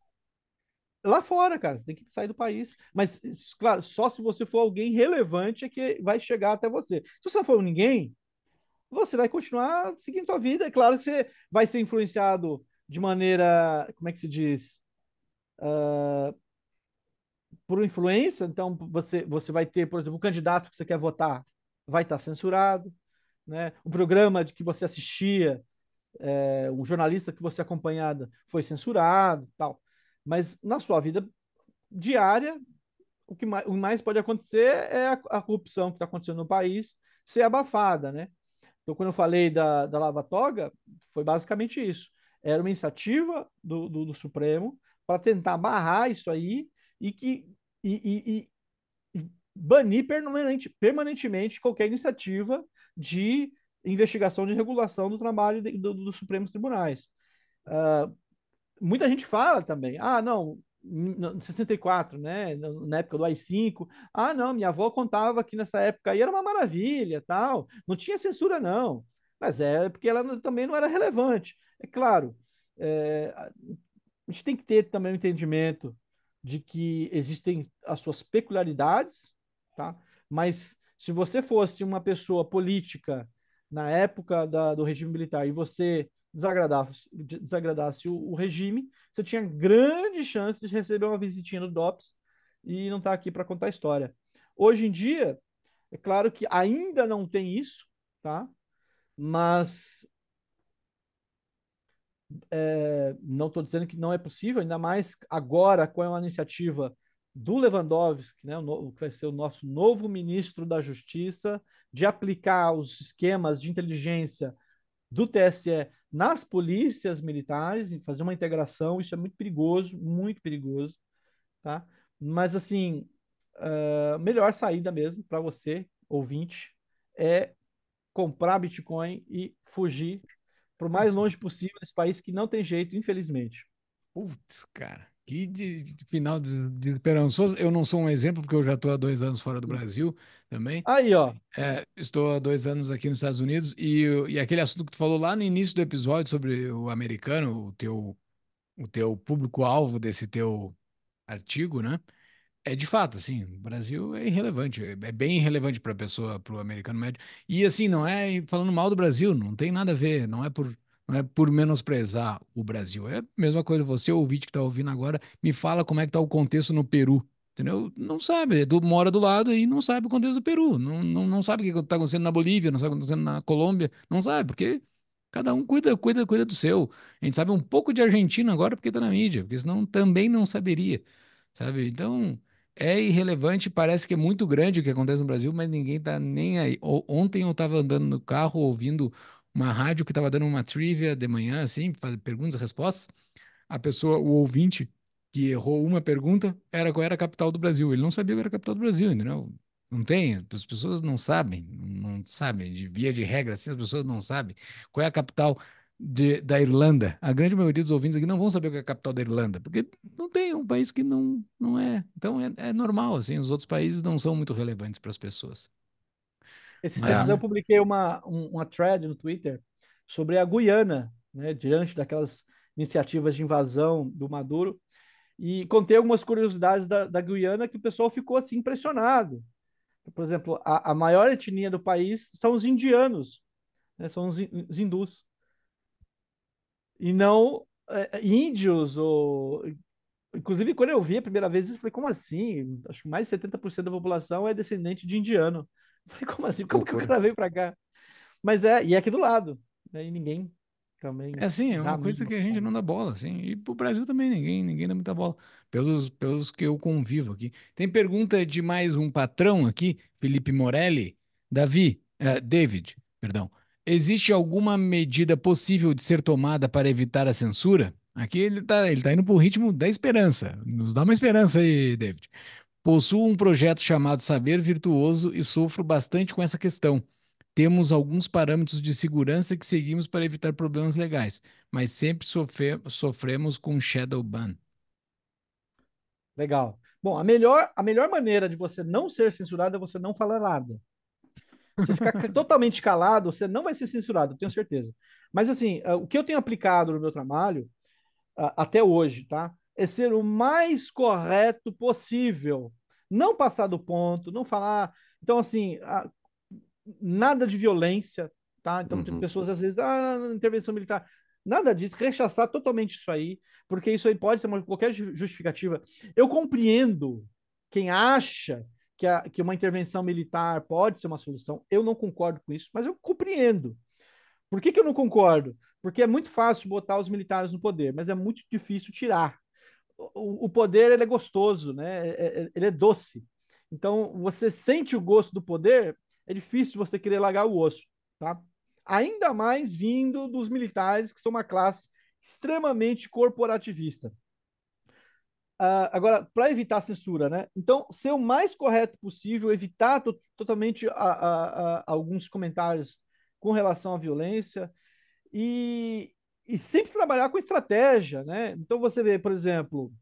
lá fora, cara, você tem que sair do país. Mas, claro, só se você for alguém relevante é que vai chegar até você. Se você não for ninguém, você vai continuar seguindo sua vida. É claro que você vai ser influenciado de maneira, como é que se diz? Por influência. Então, você, você vai ter, por exemplo, o candidato que você quer votar vai estar censurado, né? O programa de que você assistia é, um jornalista que você acompanhada foi censurado, tal. Mas na sua vida diária, o que mais, o mais pode acontecer é a, a corrupção que está acontecendo no país ser abafada, né? Então, quando eu falei da, da Lava Toga, foi basicamente isso. Era uma iniciativa do, do, do Supremo para tentar barrar isso aí e que e, e, e- banir permanente, permanentemente qualquer iniciativa de investigação de regulação do trabalho do- dos Supremos Tribunais. Ah, muita gente fala também, ah, não, em 64, né, na época do AI-5, ah, não, minha avó contava que nessa época aí era uma maravilha, tal, não tinha censura não, mas é porque ela também não era relevante. É claro, é, a gente tem que ter também o entendimento de que existem as suas peculiaridades, tá? Mas se você fosse uma pessoa política na época da- do regime militar e você desagradasse, desagradasse o, o regime, você tinha grande chance de receber uma visitinha no DOPS e não estar aqui para contar a história. Hoje em dia, é claro que ainda não tem isso, tá? Mas é, não estou dizendo que não é possível, ainda mais agora com a iniciativa do Lewandowski, né, o que vai ser o nosso novo ministro da Justiça, de aplicar os esquemas de inteligência do TSE nas polícias militares, e fazer uma integração, isso é muito perigoso, muito perigoso, tá? Mas assim, a melhor saída mesmo para você, ouvinte, é comprar Bitcoin e fugir para o mais longe possível desse país que não tem jeito, infelizmente. Putz, cara, que de- de final des- desesperançoso. Eu não sou um exemplo, porque eu já estou há dois anos fora do Brasil também. Aí, ó, É, estou há dois anos aqui nos Estados Unidos e, e aquele assunto que tu falou lá no início do episódio sobre o americano, o teu, o teu público-alvo desse teu artigo, né? É de fato, assim, o Brasil é irrelevante, é é bem irrelevante para a pessoa, para o americano médio. E assim, não é falando mal do Brasil, não tem nada a ver, não é por, não é por menosprezar o Brasil. É a mesma coisa, você ouvinte que está ouvindo agora, me fala como é que tá o contexto no Peru, entendeu? Não sabe, é mora do lado e não sabe o contexto do Peru, não, não, não sabe o que está acontecendo na Bolívia, não sabe o que está acontecendo na Colômbia, não sabe, porque cada um cuida, cuida, cuida do seu. A gente sabe um pouco de Argentina agora porque está na mídia, porque senão também não saberia, sabe? Então é irrelevante, parece que é muito grande o que acontece no Brasil, mas ninguém tá nem aí. Ontem eu estava andando no carro ouvindo uma rádio que estava dando uma trivia de manhã, assim, perguntas e respostas. A pessoa, o ouvinte que errou uma pergunta, era qual era a capital do Brasil. Ele não sabia qual era a capital do Brasil, entendeu? Não tem, as pessoas não sabem, não sabem, de via de regra, assim, as pessoas não sabem qual é a capital de, da Irlanda. A grande maioria dos ouvintes aqui não vão saber que é a capital da Irlanda, porque não tem, é um país que não, não é. Então é, é normal, assim, os outros países não são muito relevantes para as pessoas. Esses Mas- tempos eu publiquei uma, um- uma thread no Twitter sobre a Guiana, né, diante daquelas iniciativas de invasão do Maduro, e contei algumas curiosidades da, da Guiana que o pessoal ficou assim impressionado. Por exemplo, a, a maior etnia do país são os indianos, né, são os, os hindus, e não é, índios ou Inclusive, quando eu vi a primeira vez, eu falei, como assim? Acho que mais de 70% da população é descendente de indiano. Eu falei, como assim? Como que o cara veio pra cá? Mas é, e é aqui do lado. Né? E ninguém também. É assim, é uma coisa que a gente não dá bola, assim. E pro Brasil também, ninguém, ninguém dá muita bola. Pelos, pelos que eu convivo aqui. Tem pergunta de mais um patrão aqui, Felipe Morelli. Davi, eh, David, perdão. Existe alguma medida possível de ser tomada para evitar a censura? Aqui ele tá, ele tá indo pro ritmo da esperança. Nos dá uma esperança aí, David. Possuo um projeto chamado Saber Virtuoso e sofro bastante com essa questão. Temos alguns parâmetros de segurança que seguimos para evitar problemas legais, mas sempre sofre- sofremos com shadow ban. Legal. Bom, a melhor, a melhor maneira de você não ser censurado é você não falar nada. Você ficar ca- totalmente calado, você não vai ser censurado, eu tenho certeza. Mas assim, ah, o que eu tenho aplicado no meu trabalho ah, até hoje, tá? É ser o mais correto possível. Não passar do ponto, não falar. Então, assim, ah, nada de violência, tá? Então, tem Uhum. pessoas às vezes, ah, intervenção militar. Nada disso, rechaçar totalmente isso aí, porque isso aí pode ser uma, qualquer ju- justificativa. Eu compreendo quem acha que, a, que uma intervenção militar pode ser uma solução. Eu não concordo com isso, mas eu compreendo. Por que, que eu não concordo? Porque é muito fácil botar os militares no poder, mas é muito difícil tirar. O, poder ele é gostoso, né? É- é- ele é doce. Então, você sente o gosto do poder, é difícil você querer largar o osso, tá? Ainda mais vindo dos militares, que são uma classe extremamente corporativista. Ah, agora, para evitar a censura, né? Então, ser o mais correto possível, evitar to- totalmente a- a- a- alguns comentários com relação à violência e, e sempre trabalhar com estratégia, né? Então, você vê, por exemplo,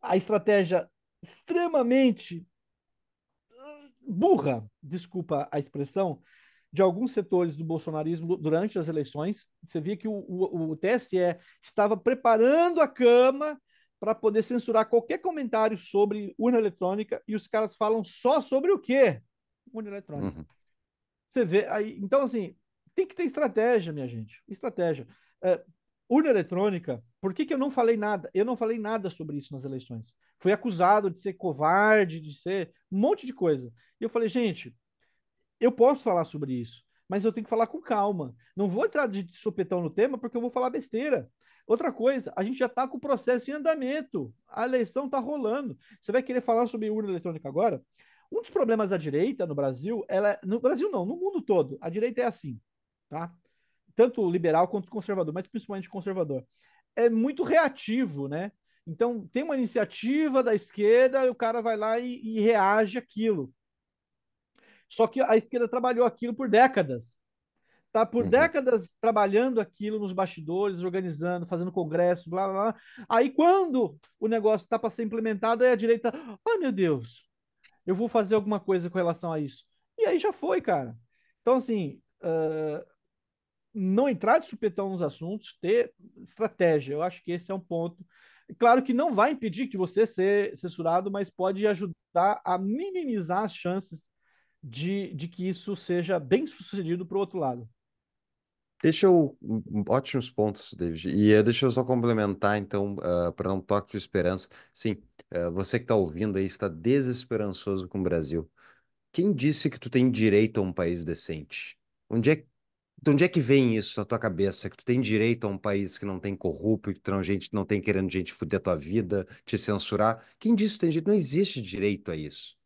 a estratégia extremamente ah, burra, desculpa a expressão, de alguns setores do bolsonarismo du- durante as eleições. Você via que o, o, o TSE estava preparando a cama para poder censurar qualquer comentário sobre urna eletrônica e os caras falam só sobre o quê? Urna eletrônica. Uhum. Você vê aí, então assim, tem que ter estratégia, minha gente. Estratégia. É, urna eletrônica, por que, que eu não falei nada? Eu não falei nada sobre isso nas eleições. Fui acusado de ser covarde, de ser um monte de coisa. E eu falei, gente, eu posso falar sobre isso, mas eu tenho que falar com calma. Não vou entrar de sopetão no tema porque eu vou falar besteira. Outra coisa, a gente já está com o processo em andamento. A eleição está rolando. Você vai querer falar sobre urna eletrônica agora? Um dos problemas da direita no Brasil, ela, é, no Brasil não, no mundo todo, a direita é assim, tá? Tanto liberal quanto conservador, mas principalmente conservador. É muito reativo, né? Então, tem uma iniciativa da esquerda e o cara vai lá e, e reage àquilo. Só que a esquerda trabalhou aquilo por décadas. Tá por Uhum. décadas trabalhando aquilo nos bastidores, organizando, fazendo congresso, blá blá blá. Aí quando o negócio tá para ser implementado, aí a direita, ai meu Deus, eu vou fazer alguma coisa com relação a isso. E aí já foi, cara. Então, assim, ah, não entrar de supetão nos assuntos, ter estratégia. Eu acho que esse é um ponto. Claro que não vai impedir que você ser censurado, mas pode ajudar a minimizar as chances de, de que isso seja bem sucedido para o outro lado. Deixa eu. Ótimos pontos, David. E eh, deixa eu só complementar, então, para dar um toque de esperança. Sim, eh, você que está ouvindo aí está desesperançoso com o Brasil. Quem disse que tu tem direito a um país decente? Onde é, de onde é que vem isso na tua cabeça? Que tu tem direito a um país que não tem corrupto, que não, gente, não tem querendo gente fuder tua vida, te censurar? Quem disse que tem direito? Não existe direito a isso.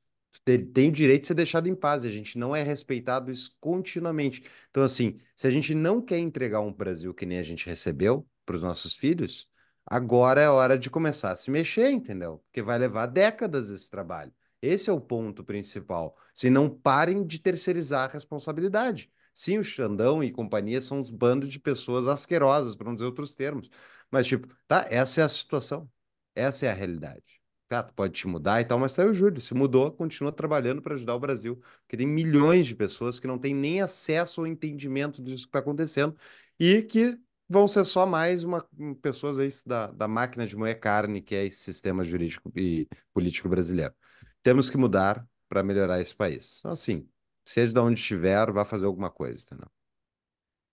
Ele tem o direito de ser deixado em paz, a gente não é respeitado isso continuamente. Então, assim, se a gente não quer entregar um Brasil que nem a gente recebeu para os nossos filhos, agora é hora de começar a se mexer, entendeu? Porque vai levar décadas esse trabalho. Esse é o ponto principal. Se não parem de terceirizar a responsabilidade. Sim, o Xandão e companhia são uns bandos de pessoas asquerosas, para não dizer outros termos. Mas, tipo, tá, essa é a situação. Essa é a realidade. Tá, tu pode te mudar e tal, mas saiu o Júlio. Se mudou, continua trabalhando para ajudar o Brasil. Porque tem milhões de pessoas que não têm nem acesso ao entendimento disso que está acontecendo e que vão ser só mais uma pessoas aí da, da máquina de moer carne, que é esse sistema jurídico e político brasileiro. Temos que mudar para melhorar esse país. Então, assim, seja de onde estiver, vá fazer alguma coisa, entendeu?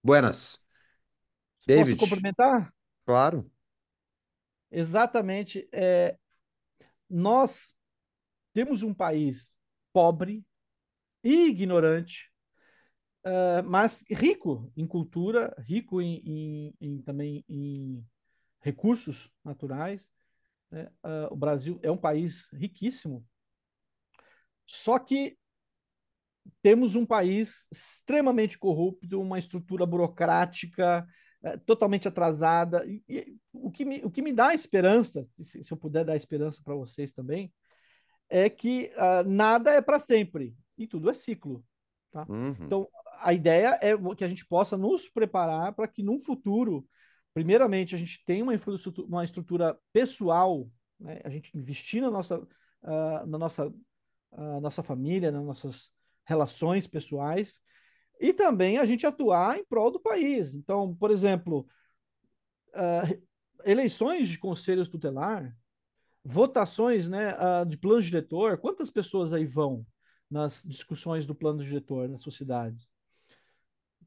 Buenas. David. Posso complementar? Claro. Exatamente. É, nós temos um país pobre e ignorante, uh, mas rico em cultura, rico em, em, em também em recursos naturais. Né? Uh, o Brasil é um país riquíssimo. Só que temos um país extremamente corrupto, uma estrutura burocrática é, totalmente atrasada. E, e, o, que me, o que me dá esperança, se, se eu puder dar esperança para vocês também, é que uh, nada é para sempre e tudo é ciclo. Tá? Uhum. Então, a ideia é que a gente possa nos preparar para que num futuro, primeiramente, a gente tenha uma infraestrutura, uma estrutura pessoal, né? a gente investir na nossa, uh, na nossa, uh, nossa família, nas nossas relações pessoais, e também a gente atuar em prol do país. Então, por exemplo, uh, eleições de conselhos tutelar, votações né, uh, de plano diretor, quantas pessoas aí vão nas discussões do plano diretor nas sociedades?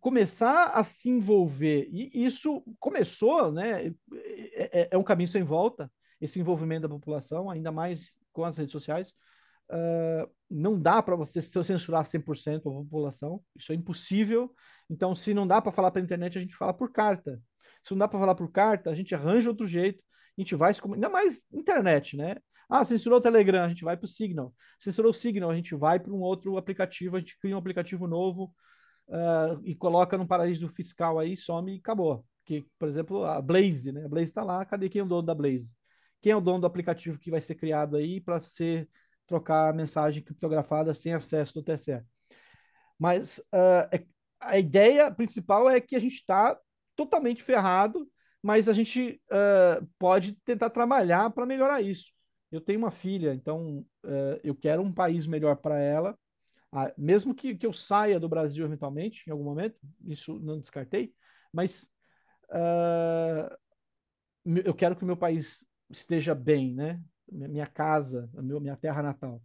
Começar a se envolver, e isso começou, né? É, é, é um caminho sem volta, esse envolvimento da população, ainda mais com as redes sociais, uh, não dá para você censurar 100% a população, isso é impossível. Então, se não dá para falar pela internet, a gente fala por carta. Se não dá para falar por carta, a gente arranja outro jeito, a gente vai se ainda mais internet, né? Ah, censurou o Telegram, a gente vai para o Signal. Censurou o Signal, a gente vai para um outro aplicativo, a gente cria um aplicativo novo uh, e coloca num paraíso fiscal aí, some e acabou. Que, por exemplo, a Blaze, né? A Blaze está lá, cadê quem é o dono da Blaze? Quem é o dono do aplicativo que vai ser criado aí para ser trocar mensagem criptografada sem acesso do TSE. Mas uh, a ideia principal é que a gente está totalmente ferrado, mas a gente uh, pode tentar trabalhar para melhorar isso. Eu tenho uma filha, então uh, eu quero um país melhor para ela, mesmo que, que eu saia do Brasil eventualmente, em algum momento, isso não descartei, mas eu quero que o meu país esteja bem, né? Minha casa, minha terra natal.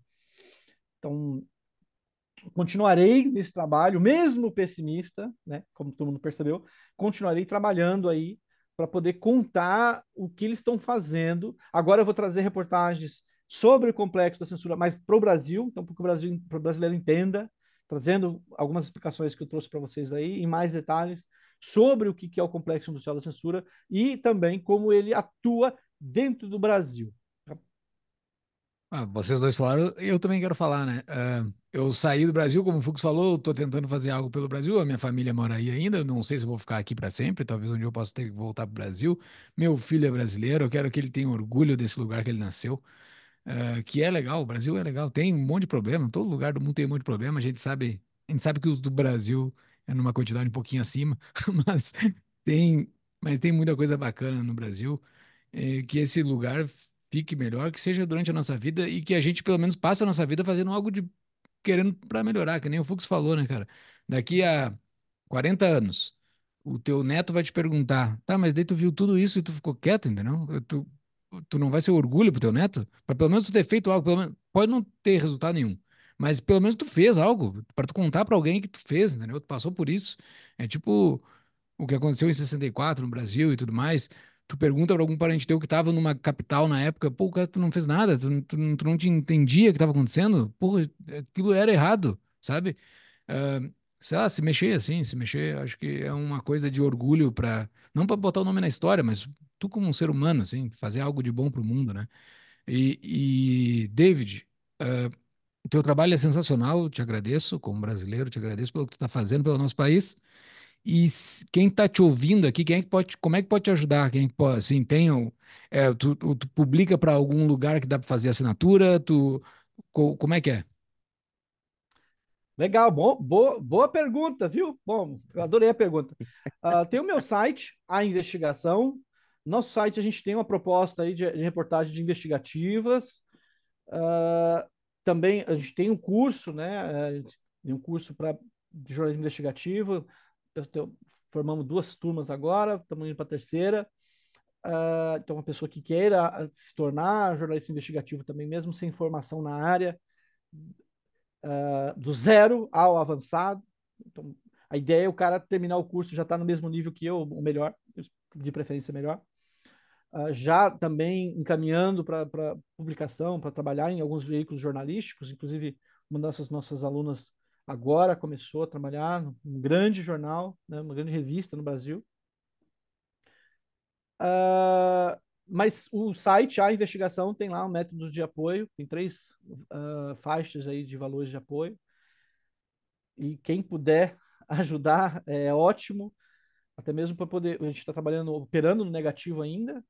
Então, continuarei nesse trabalho, mesmo pessimista, né, como todo mundo percebeu, continuarei trabalhando aí para poder contar o que eles estão fazendo. Agora eu vou trazer reportagens sobre o complexo da censura, mas para o Brasil, então para que o Brasil, o brasileiro entenda, trazendo algumas explicações que eu trouxe para vocês aí, em mais detalhes sobre o que é o complexo industrial da censura e também como ele atua dentro do Brasil. Ah, vocês dois falaram, eu também quero falar, né? Uh, eu saí do Brasil, como o Fux falou, estou tentando fazer algo pelo Brasil. A minha família mora aí ainda. Não sei se vou ficar aqui para sempre. Talvez um dia eu possa ter que voltar para o Brasil. Meu filho é brasileiro. Eu quero que ele tenha orgulho desse lugar que ele nasceu. Uh, que é legal. O Brasil é legal. Tem um monte de problema. Todo lugar do mundo tem um monte de problema. A gente sabe, a gente sabe que os do Brasil é numa quantidade um pouquinho acima, mas tem, mas tem muita coisa bacana no Brasil. Eh, que esse lugar fique melhor, que seja durante a nossa vida e que a gente pelo menos passe a nossa vida fazendo algo de querendo para melhorar, que nem o Fux falou, né, cara? Daqui a 40 anos, o teu neto vai te perguntar: "Tá, mas daí tu viu tudo isso e tu ficou quieto, entendeu? Tu tu não vai ser orgulho pro teu neto? Para pelo menos tu ter feito algo, menos, pode não ter resultado nenhum, mas pelo menos tu fez algo para tu contar para alguém que tu fez, entendeu? Tu passou por isso. É tipo o que aconteceu em 64 no Brasil e tudo mais tu pergunta para algum parente teu que estava numa capital na época, pô, cara, tu não fez nada, tu, tu, tu não te entendia o que estava acontecendo, porra, aquilo era errado, sabe? Uh, sei lá, se mexer assim, se mexer, acho que é uma coisa de orgulho para não para botar o nome na história, mas tu como um ser humano, assim, fazer algo de bom para o mundo, né? E, e David, uh, teu trabalho é sensacional, te agradeço, como brasileiro, te agradeço pelo que tu está fazendo pelo nosso país. E quem está te ouvindo aqui, quem é que pode, como é que pode te ajudar? Quem é pode, assim, tem, é, tu, tu publica para algum lugar que dá para fazer assinatura? Tu, como é que é? Legal, bom, boa, boa pergunta, viu? Bom, eu adorei a pergunta. Uh, tem o meu site, a investigação. Nosso site a gente tem uma proposta aí de, de reportagens investigativas. Uh, também a gente tem um curso, né? Tem um curso para jornalismo investigativo formamos duas turmas agora, estamos indo para a terceira. Uh, então, uma pessoa que queira ah, se tornar jornalista investigativo também, mesmo sem formação na área, uh, do zero ao avançado. Então, a ideia é o cara terminar o curso já está no mesmo nível que eu, ou melhor, de preferência melhor. Uh, já também encaminhando para publicação, para trabalhar em alguns veículos jornalísticos, inclusive uma dessas nossas alunas agora começou a trabalhar num grande jornal, né, uma grande revista no Brasil. Uh, mas o site, a investigação, tem lá um método de apoio, tem três uh, faixas aí de valores de apoio. E quem puder ajudar é ótimo, até mesmo para poder. A gente está trabalhando, operando no negativo ainda,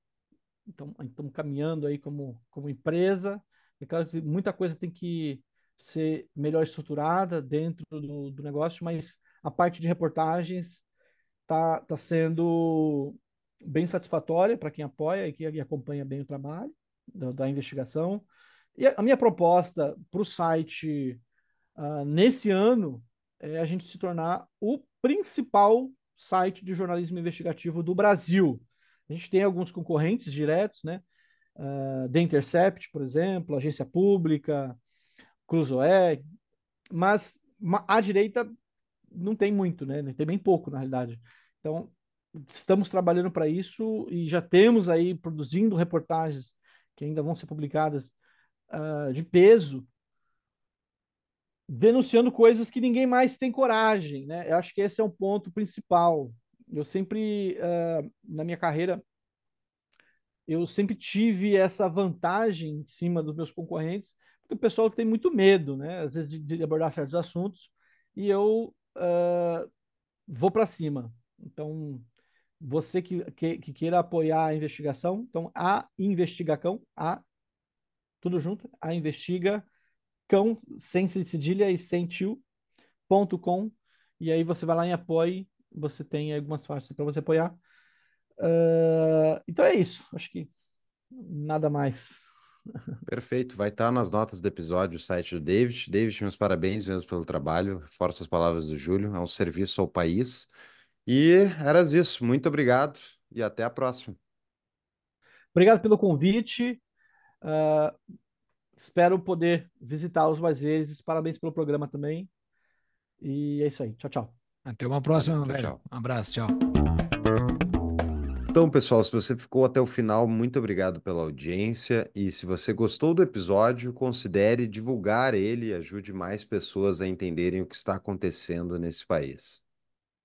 então estamos caminhando aí como, como empresa. É claro que muita coisa tem que ser melhor estruturada dentro do, do negócio, mas a parte de reportagens está tá sendo bem satisfatória para quem apoia e que acompanha bem o trabalho da, da investigação. E a, minha proposta para o site uh, nesse ano é a gente se tornar o principal site de jornalismo investigativo do Brasil. A gente tem alguns concorrentes diretos, né? Uh, The Intercept, por exemplo, Agência Pública, Cruzoé, mas a direita não tem muito, né? Tem bem pouco, na realidade. Então, estamos trabalhando para isso e já temos aí produzindo reportagens que ainda vão ser publicadas uh, de peso, denunciando coisas que ninguém mais tem coragem, né? Eu acho que esse é um ponto principal. Eu sempre, uh, na minha carreira, eu sempre tive essa vantagem em cima dos meus concorrentes, porque o pessoal tem muito medo, né? Às vezes de, de abordar certos assuntos, e eu uh, vou para cima. Então, você que, que, que, queira apoiar a investigação, então a investigacão, a tudo junto, a investiga cão sem cedilha e sem tio ponto com e aí você vai lá em apoie, você tem algumas faixas para você apoiar. Uh, então é isso, acho que nada mais. Perfeito, vai estar nas notas do episódio o site do David. David, meus parabéns mesmo pelo trabalho. Reforço as palavras do Júlio, é um serviço ao país. E eras isso, muito obrigado e até a próxima. Obrigado pelo convite. Uh, espero poder visitá-los mais vezes. Parabéns pelo programa também. E é isso aí. Tchau, tchau. Até uma próxima, tchau, velho. Tchau. Um abraço, tchau. Então, pessoal, se você ficou até o final, muito obrigado pela audiência. E se você gostou do episódio, considere divulgar ele e ajude mais pessoas a entenderem o que está acontecendo nesse país.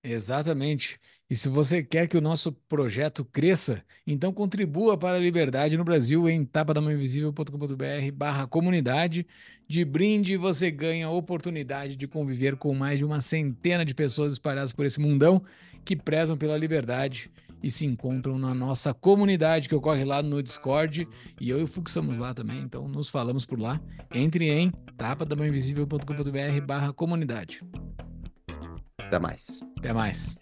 Exatamente. E se você quer que o nosso projeto cresça, então contribua para a liberdade no Brasil em tapadamainvisível.com.br barra comunidade. De brinde, você ganha a oportunidade de conviver com mais de uma centena de pessoas espalhadas por esse mundão que prezam pela liberdade e se encontram na nossa comunidade que ocorre lá no Discord. E eu e o Fux estamos lá também, então nos falamos por lá. Entre em tapadamainvisível.com.br barra comunidade. Até mais. Até mais.